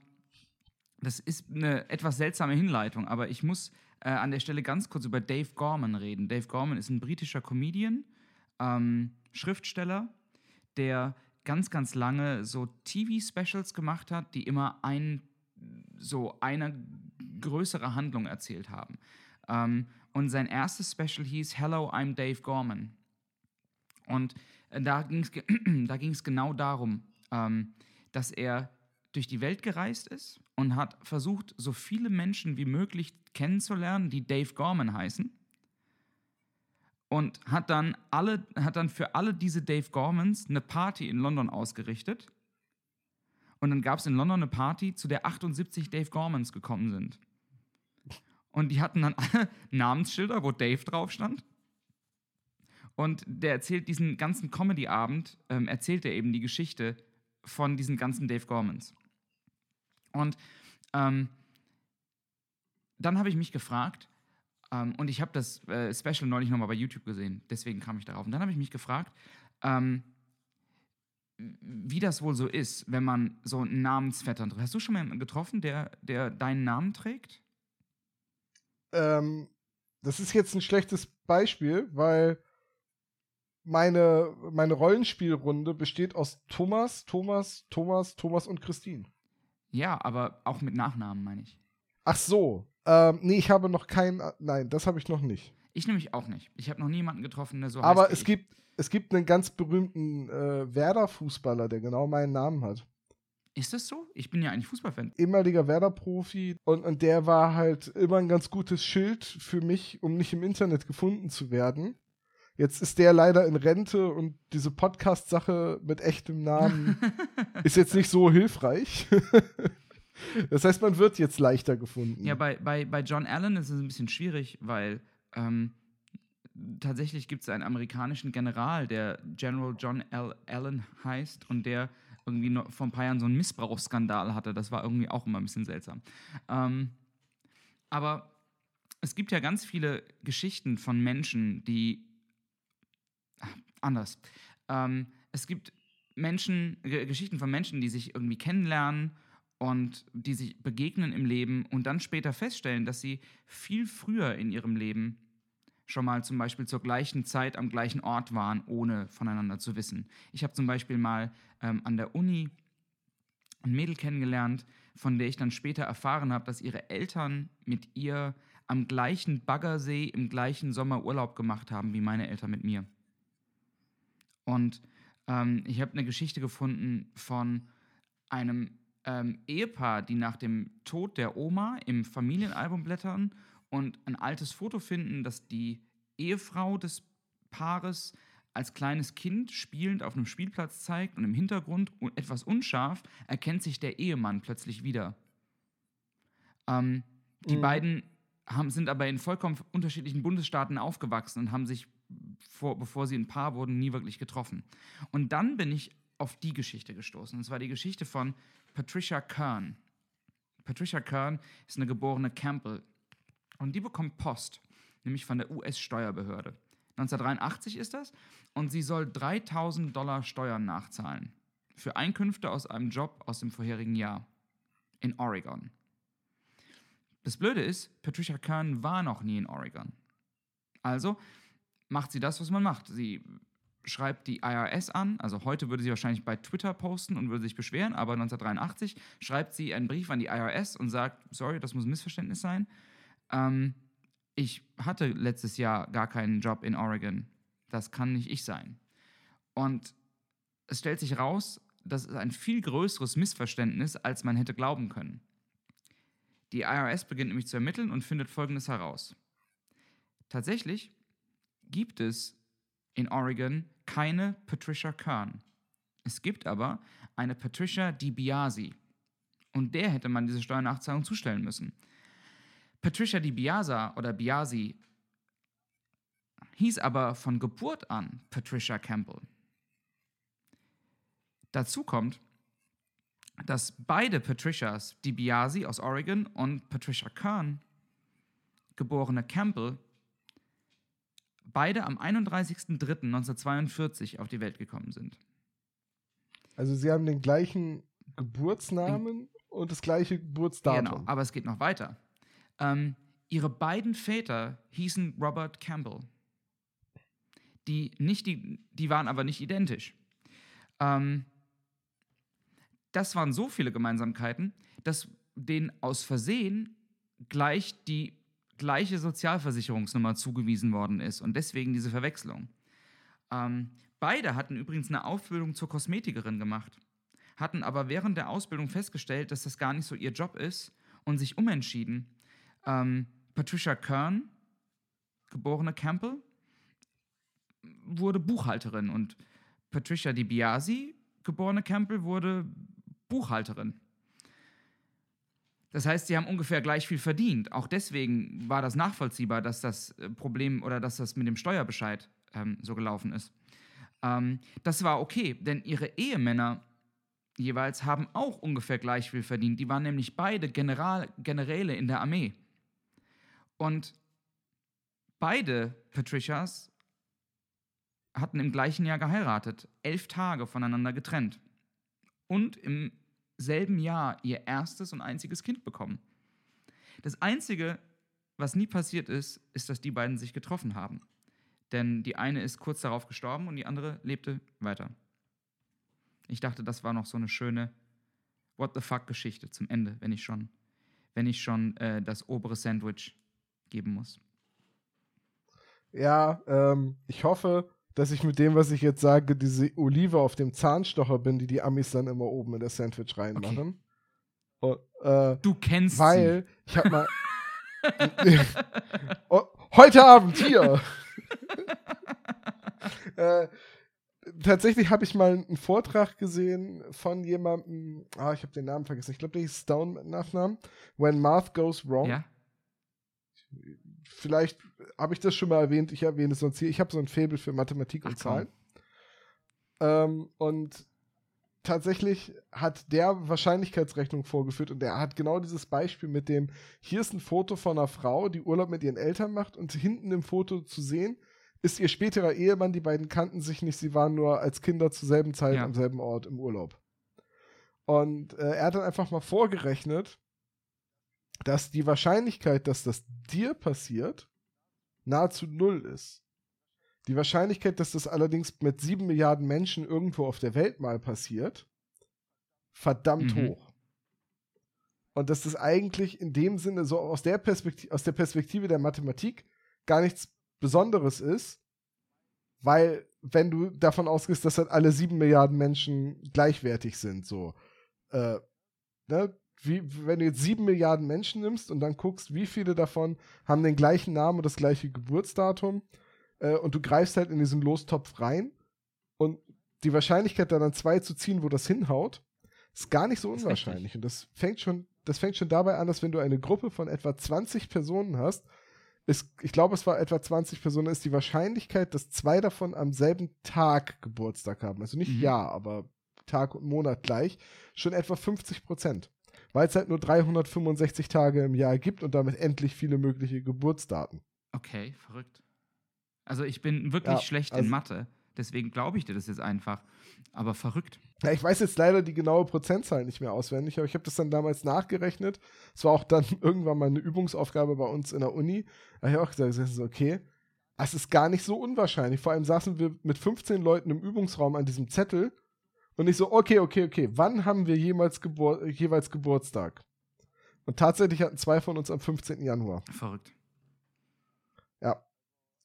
das ist eine etwas seltsame Hinleitung, aber ich muss äh, an der Stelle ganz kurz über Dave Gorman reden. Dave Gorman ist ein britischer Comedian, ähm, Schriftsteller, der ganz, ganz lange so TV-Specials gemacht hat, die immer ein, so eine größere Handlung erzählt haben. Ähm, und sein erstes Special hieß Hello, I'm Dave Gorman. Und da ging es da ging's genau darum, ähm, dass er durch die Welt gereist ist und hat versucht, so viele Menschen wie möglich kennenzulernen, die Dave Gorman heißen. Und hat dann, alle, hat dann für alle diese Dave Gormans eine Party in London ausgerichtet. Und dann gab es in London eine Party, zu der 78 Dave Gormans gekommen sind. Und die hatten dann alle Namensschilder, wo Dave drauf stand. Und der erzählt diesen ganzen Comedy-Abend, ähm, erzählt er eben die Geschichte von diesen ganzen Dave Gormans. Und ähm, dann habe ich mich gefragt, ähm, und ich habe das äh, Special neulich nochmal bei YouTube gesehen, deswegen kam ich darauf. Und dann habe ich mich gefragt, ähm, wie das wohl so ist, wenn man so einen Namensvettern trifft. Hast du schon mal jemanden getroffen, der, der deinen Namen trägt? Ähm, das ist jetzt ein schlechtes Beispiel, weil meine, meine Rollenspielrunde besteht aus Thomas, Thomas, Thomas, Thomas und Christine. Ja, aber auch mit Nachnamen, meine ich. Ach so. Ähm, nee, ich habe noch keinen. Nein, das habe ich noch nicht. Ich nämlich auch nicht. Ich habe noch niemanden getroffen, der so Aber heißt wie es ich. gibt, es gibt einen ganz berühmten äh, Werder-Fußballer, der genau meinen Namen hat. Ist das so? Ich bin ja eigentlich Fußballfan. Ehemaliger Werder-Profi und, und der war halt immer ein ganz gutes Schild für mich, um nicht im Internet gefunden zu werden. Jetzt ist der leider in Rente und diese Podcast-Sache mit echtem Namen ist jetzt nicht so hilfreich. das heißt, man wird jetzt leichter gefunden. Ja, bei, bei, bei John Allen ist es ein bisschen schwierig, weil ähm, tatsächlich gibt es einen amerikanischen General, der General John L. Allen heißt und der irgendwie noch vor ein paar Jahren so einen Missbrauchsskandal hatte. Das war irgendwie auch immer ein bisschen seltsam. Ähm, aber es gibt ja ganz viele Geschichten von Menschen, die anders. Ähm, es gibt Menschen, G Geschichten von Menschen, die sich irgendwie kennenlernen und die sich begegnen im Leben und dann später feststellen, dass sie viel früher in ihrem Leben schon mal zum Beispiel zur gleichen Zeit am gleichen Ort waren, ohne voneinander zu wissen. Ich habe zum Beispiel mal ähm, an der Uni ein Mädel kennengelernt, von der ich dann später erfahren habe, dass ihre Eltern mit ihr am gleichen Baggersee im gleichen Sommer Urlaub gemacht haben wie meine Eltern mit mir. Und ähm, ich habe eine Geschichte gefunden von einem ähm, Ehepaar, die nach dem Tod der Oma im Familienalbum blättern und ein altes Foto finden, das die Ehefrau des Paares als kleines Kind spielend auf einem Spielplatz zeigt und im Hintergrund, un- etwas unscharf, erkennt sich der Ehemann plötzlich wieder. Ähm, die Mhm. beiden haben, sind aber in vollkommen unterschiedlichen Bundesstaaten aufgewachsen und haben sich, vor, bevor sie ein Paar wurden, nie wirklich getroffen. Und dann bin ich auf die Geschichte gestoßen. Und zwar die Geschichte von Patricia Kern. Patricia Kern ist eine geborene Campbell. Und die bekommt Post, nämlich von der US-Steuerbehörde. 1983 ist das. Und sie soll 3000 Dollar Steuern nachzahlen. Für Einkünfte aus einem Job aus dem vorherigen Jahr. In Oregon. Das Blöde ist, Patricia Kern war noch nie in Oregon. Also macht sie das, was man macht. Sie schreibt die IRS an, also heute würde sie wahrscheinlich bei Twitter posten und würde sich beschweren, aber 1983 schreibt sie einen Brief an die IRS und sagt, sorry, das muss ein Missverständnis sein. Ähm, ich hatte letztes Jahr gar keinen Job in Oregon. Das kann nicht ich sein. Und es stellt sich raus, das ist ein viel größeres Missverständnis, als man hätte glauben können. Die IRS beginnt nämlich zu ermitteln und findet Folgendes heraus. Tatsächlich gibt es in Oregon keine Patricia Kern. Es gibt aber eine Patricia DiBiase. Und der hätte man diese Steuernachzahlung zustellen müssen. Patricia DiBiasa oder Biasi hieß aber von Geburt an Patricia Campbell. Dazu kommt, dass beide Patricias, DiBiase aus Oregon und Patricia Kern, geborene Campbell, beide am 31.03.1942 auf die Welt gekommen sind. Also sie haben den gleichen Geburtsnamen und das gleiche Geburtsdatum. Genau, aber es geht noch weiter. Ähm, ihre beiden Väter hießen Robert Campbell. Die, nicht die, die waren aber nicht identisch. Ähm, das waren so viele Gemeinsamkeiten, dass denen aus Versehen gleich die gleiche Sozialversicherungsnummer zugewiesen worden ist und deswegen diese Verwechslung. Ähm, beide hatten übrigens eine Ausbildung zur Kosmetikerin gemacht, hatten aber während der Ausbildung festgestellt, dass das gar nicht so ihr Job ist und sich umentschieden. Ähm, Patricia Kern, geborene Campbell, wurde Buchhalterin und Patricia DiBiase, geborene Campbell, wurde Buchhalterin. Das heißt, sie haben ungefähr gleich viel verdient. Auch deswegen war das nachvollziehbar, dass das äh, Problem oder dass das mit dem Steuerbescheid ähm, so gelaufen ist. Ähm, das war okay, denn ihre Ehemänner jeweils haben auch ungefähr gleich viel verdient. Die waren nämlich beide General, Generäle in der Armee. Und beide Patricias hatten im gleichen Jahr geheiratet, elf Tage voneinander getrennt. Und im selben Jahr ihr erstes und einziges Kind bekommen. Das Einzige, was nie passiert ist, ist, dass die beiden sich getroffen haben. Denn die eine ist kurz darauf gestorben und die andere lebte weiter. Ich dachte, das war noch so eine schöne What the fuck-Geschichte zum Ende, wenn ich schon, wenn ich schon äh, das obere Sandwich geben muss. Ja, ähm, ich hoffe, dass ich mit dem, was ich jetzt sage, diese Olive auf dem Zahnstocher bin, die die Amis dann immer oben in das Sandwich reinmachen. Okay. Und, äh, du kennst weil sie. ich hab mal oh, heute Abend hier. äh, tatsächlich habe ich mal einen Vortrag gesehen von jemandem, ah, ich habe den Namen vergessen, ich glaube, der hieß Stone mit Nachnamen, When Math Goes Wrong. Ja. Vielleicht habe ich das schon mal erwähnt, ich erwähne es sonst hier. Ich habe so ein Faible für Mathematik und Ach, Zahlen. Ähm, und tatsächlich hat der Wahrscheinlichkeitsrechnung vorgeführt und er hat genau dieses Beispiel mit dem, hier ist ein Foto von einer Frau, die Urlaub mit ihren Eltern macht und hinten im Foto zu sehen, ist ihr späterer Ehemann, die beiden kannten sich nicht, sie waren nur als Kinder zur selben Zeit ja. am selben Ort im Urlaub. Und äh, er hat dann einfach mal vorgerechnet, dass die Wahrscheinlichkeit, dass das dir passiert, nahezu null ist. Die Wahrscheinlichkeit, dass das allerdings mit sieben Milliarden Menschen irgendwo auf der Welt mal passiert, verdammt mhm. hoch. Und dass das eigentlich in dem Sinne so aus der, Perspektive, aus der Perspektive der Mathematik gar nichts Besonderes ist, weil wenn du davon ausgehst, dass halt alle sieben Milliarden Menschen gleichwertig sind, so, äh, ne, wie, wenn du jetzt sieben Milliarden Menschen nimmst und dann guckst, wie viele davon haben den gleichen Namen und das gleiche Geburtsdatum äh, und du greifst halt in diesen Lostopf rein und die Wahrscheinlichkeit da dann zwei zu ziehen, wo das hinhaut, ist gar nicht so unwahrscheinlich. Und das fängt schon, das fängt schon dabei an, dass wenn du eine Gruppe von etwa 20 Personen hast, ist, ich glaube, es war etwa 20 Personen, ist die Wahrscheinlichkeit, dass zwei davon am selben Tag Geburtstag haben, also nicht mhm. Jahr, aber Tag und Monat gleich, schon etwa 50 Prozent weil es halt nur 365 Tage im Jahr gibt und damit endlich viele mögliche Geburtsdaten. Okay, verrückt. Also ich bin wirklich ja, schlecht also, in Mathe, deswegen glaube ich dir das jetzt einfach. Aber verrückt. Ja, ich weiß jetzt leider die genaue Prozentzahl nicht mehr auswendig, aber ich habe das dann damals nachgerechnet. Es war auch dann irgendwann mal eine Übungsaufgabe bei uns in der Uni. Da habe ich auch gesagt, okay, es ist gar nicht so unwahrscheinlich. Vor allem saßen wir mit 15 Leuten im Übungsraum an diesem Zettel und ich so, okay, okay, okay, wann haben wir jemals Gebur jeweils Geburtstag? Und tatsächlich hatten zwei von uns am 15. Januar. Verrückt. Ja.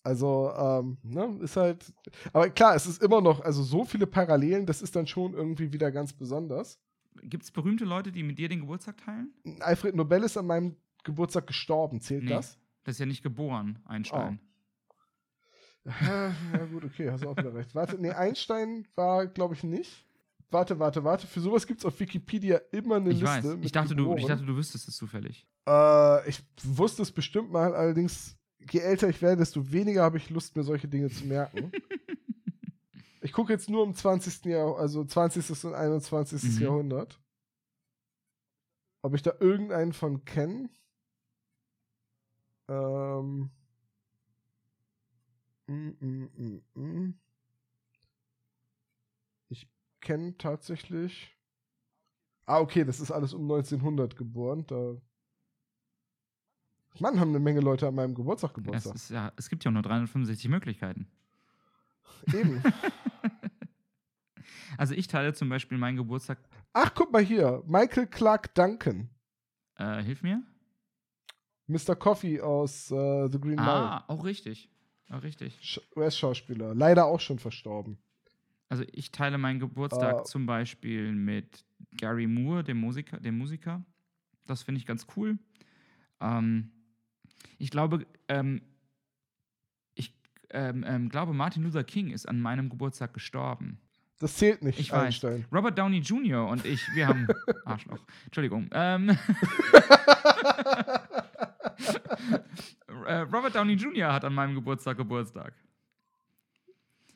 Also, ähm, ne, ist halt. Aber klar, es ist immer noch, also so viele Parallelen, das ist dann schon irgendwie wieder ganz besonders. Gibt es berühmte Leute, die mit dir den Geburtstag teilen? Alfred Nobel ist an meinem Geburtstag gestorben, zählt nee, das? Das ist ja nicht geboren, Einstein. Oh. ja, gut, okay, hast du auch wieder recht. Warte, nee, Einstein war, glaube ich, nicht. Warte, warte, warte. Für sowas gibt es auf Wikipedia immer eine ich Liste. Weiß. Ich, dachte, du, ich dachte, du wüsstest es zufällig. Äh, ich wusste es bestimmt mal, allerdings, je älter ich werde, desto weniger habe ich Lust, mir solche Dinge zu merken. ich gucke jetzt nur im 20. Jahr, also 20. und 21. Mhm. Jahrhundert. Ob ich da irgendeinen von kenne? Ähm. Mm, mm, mm, mm kenne tatsächlich. Ah, okay, das ist alles um 1900 geboren. Da. Mann, haben eine Menge Leute an meinem Geburtstag Geburtstag. Ist, ja, es gibt ja auch nur 365 Möglichkeiten. Eben. also ich teile zum Beispiel meinen Geburtstag. Ach, guck mal hier. Michael Clark Duncan. Äh, hilf mir. Mr. Coffee aus uh, The Green Mile. Ah, auch richtig. Auch richtig. US-Schauspieler. Leider auch schon verstorben. Also ich teile meinen Geburtstag uh. zum Beispiel mit Gary Moore, dem Musiker. Dem Musiker. Das finde ich ganz cool. Ähm, ich glaube, ähm, ich ähm, ähm, glaube, Martin Luther King ist an meinem Geburtstag gestorben. Das zählt nicht, Ich weiß. Einstein. Robert Downey Jr. und ich, wir haben. Arschloch. Entschuldigung. Ähm, äh, Robert Downey Jr. hat an meinem Geburtstag Geburtstag.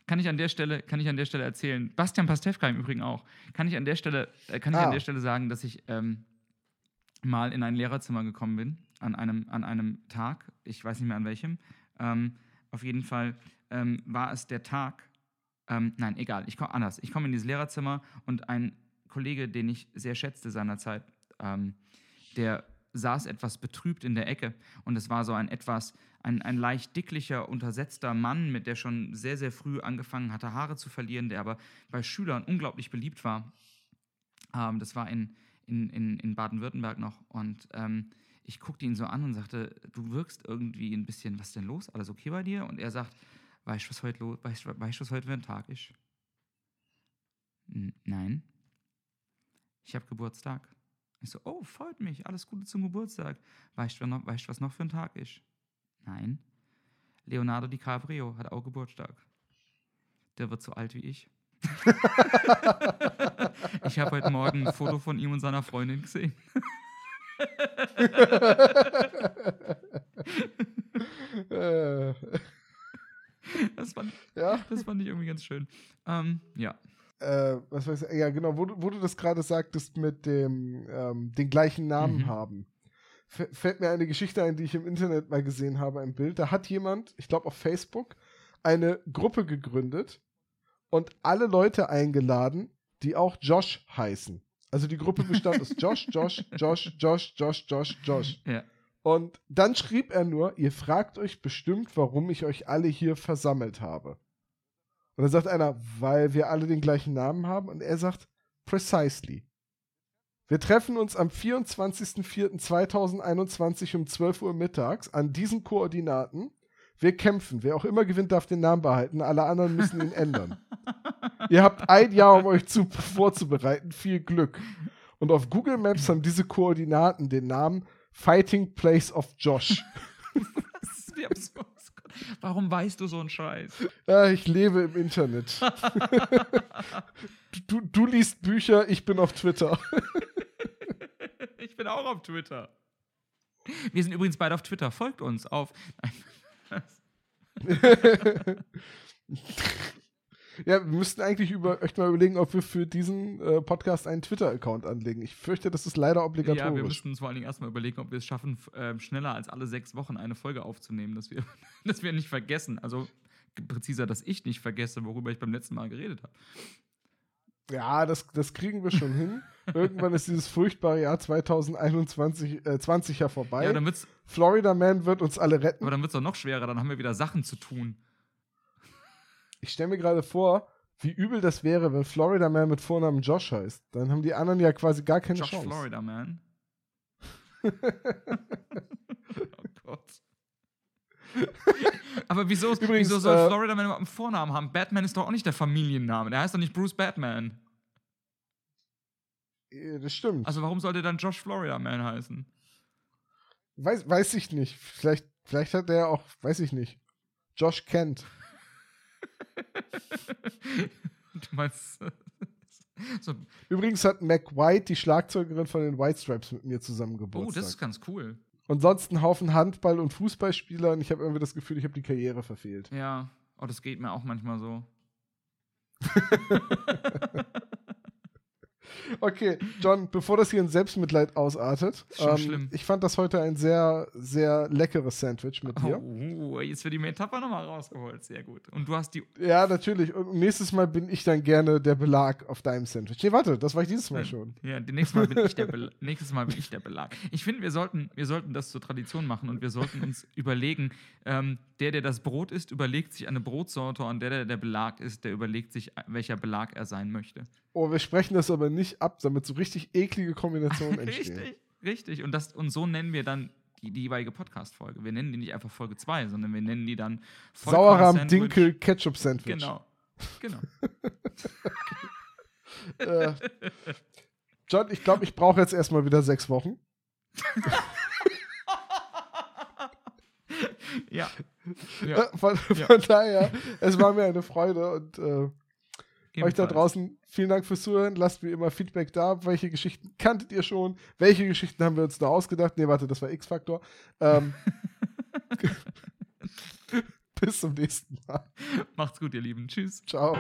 Kann ich an der Stelle, kann ich an der Stelle erzählen. Bastian Pastewka im Übrigen auch. Kann ich an der Stelle, äh, kann ich Ah. an der Stelle sagen, dass ich ähm, mal in ein Lehrerzimmer gekommen bin an einem, an einem Tag. Ich weiß nicht mehr an welchem. Ähm, auf jeden Fall ähm, war es der Tag. Ähm, nein, egal. Ich komme anders. Ich komme in dieses Lehrerzimmer und ein Kollege, den ich sehr schätzte seinerzeit, ähm, der saß etwas betrübt in der Ecke und es war so ein etwas, ein, ein leicht dicklicher, untersetzter Mann, mit der schon sehr, sehr früh angefangen hatte, Haare zu verlieren, der aber bei Schülern unglaublich beliebt war. Ähm, das war in, in, in, in Baden-Württemberg noch und ähm, ich guckte ihn so an und sagte, du wirkst irgendwie ein bisschen, was ist denn los? Alles okay bei dir? Und er sagt, weißt du, was heute los, weißt, weißt, was heute für ein Tag ist? "N- Nein. Ich habe Geburtstag. Ich so, oh, freut mich, alles Gute zum Geburtstag. Weißt du, weißt, was noch für ein Tag ist? Nein. Leonardo DiCaprio hat auch Geburtstag. Der wird so alt wie ich. ich habe heute Morgen ein Foto von ihm und seiner Freundin gesehen. Das fand, ja, das fand ich irgendwie ganz schön. Ähm, ja. Äh, was weiß ich, ja, genau, wo, du- wo du das gerade sagtest mit dem ähm, den gleichen Namen Mhm. haben. F fällt mir eine Geschichte ein, die ich im Internet mal gesehen habe, ein Bild. Da hat jemand, ich glaube auf Facebook, eine Gruppe gegründet und alle Leute eingeladen, die auch Josh heißen. Also die Gruppe bestand aus Josh, Josh, Josh, Josh, Josh, Josh, Josh. Ja. Und dann schrieb er nur, ihr fragt euch bestimmt, warum ich euch alle hier versammelt habe. Und dann sagt einer, weil wir alle den gleichen Namen haben. Und er sagt, precisely. Wir treffen uns am 24.04.2021 um 12 Uhr mittags an diesen Koordinaten. Wir kämpfen. Wer auch immer gewinnt, darf den Namen behalten. Alle anderen müssen ihn ändern. Ihr habt ein Jahr, um euch zu, vorzubereiten. Viel Glück. Und auf Google Maps haben diese Koordinaten den Namen Fighting Place of Josh. Das ist wie absurd. Warum weißt du so einen Scheiß? Ja, ich lebe im Internet. du, du liest Bücher, ich bin auf Twitter. Ich bin auch auf Twitter. Wir sind übrigens beide auf Twitter. Folgt uns auf. Ja, wir müssten eigentlich über, echt mal überlegen, ob wir für diesen äh, Podcast einen Twitter-Account anlegen. Ich fürchte, das ist leider Ja, wir obligatorisch. müssen uns vor allen Dingen erstmal überlegen, ob wir es schaffen, ähm, schneller als alle sechs Wochen eine Folge aufzunehmen, dass wir, dass wir nicht vergessen. Also präziser, dass ich nicht vergesse, worüber ich beim letzten Mal geredet habe. ja, das, das kriegen wir schon hin. Irgendwann ist dieses furchtbare Jahr 2021 äh, 20 ja vorbei. Ja, dann wird's, Florida Man wird uns alle retten. aber dann wird es doch noch schwerer, dann haben wir wieder Sachen zu tun. Ich stelle mir gerade vor, wie übel das wäre, wenn Florida Man mit Vornamen Josh heißt. Dann haben die anderen ja quasi gar keine Josh Chance. Florida, man. oh Gott. Aber wieso, Übrigens, wieso soll äh, Florida Man überhaupt einen Vornamen haben? Batman ist doch auch nicht der Familienname. Der heißt doch nicht Bruce Batman. Äh, Das stimmt. Also warum sollte dann Josh Florida Man heißen? Weiß, weiß ich nicht. Vielleicht, vielleicht hat er auch, weiß ich nicht. Josh Kent. Du meinst. so, Übrigens hat Mac White, die Schlagzeugerin von den White Stripes, mit mir zusammen oh, Geburtstag. das ist ganz cool. und sonst ein Haufen Handball- und Fußballspieler und ich habe irgendwie das Gefühl, ich habe die Karriere verfehlt. Ja. Oh, das geht mir auch manchmal so. Okay, John, bevor das hier in Selbstmitleid ausartet, ähm, ich fand das heute ein sehr, sehr leckeres Sandwich mit dir. Oh, jetzt wird die Metapher nochmal rausgeholt. Sehr gut. Und du hast die. Ja, natürlich. Und nächstes Mal bin ich dann gerne der Belag auf deinem Sandwich. Nee, warte, das war ich dieses Mal schon. Ja, nächstes Mal bin ich der, Bel nächstes Mal bin ich der Belag. Ich finde, wir sollten, wir sollten das zur Tradition machen und wir sollten uns überlegen, ähm, der, der das Brot isst, überlegt sich eine Brotsorte und der, der der Belag ist, der überlegt sich, welcher Belag er sein möchte. Oh, wir sprechen das aber nicht ab, damit so richtig eklige Kombinationen entstehen. Richtig, richtig. Und, das, und so nennen wir dann die, die jeweilige Podcast-Folge. Wir nennen die nicht einfach Folge 2, sondern wir nennen die dann Sauerrahm, Vollkorn-Sandwich. Dinkel, Ketchup-Sandwich. Genau. Genau. Äh, John, ich glaube, ich brauche jetzt erstmal wieder sechs Wochen. ja. ja. Äh, von, Ja. von daher, es war mir eine Freude und äh, Euch da Ebenfalls. draußen vielen Dank fürs Zuhören. Lasst wie immer Feedback da. Welche Geschichten kanntet ihr schon? Welche Geschichten haben wir uns da ausgedacht? Nee, warte, das war X-Faktor. Ähm, bis zum nächsten Mal. Macht's gut, ihr Lieben. Tschüss. Ciao.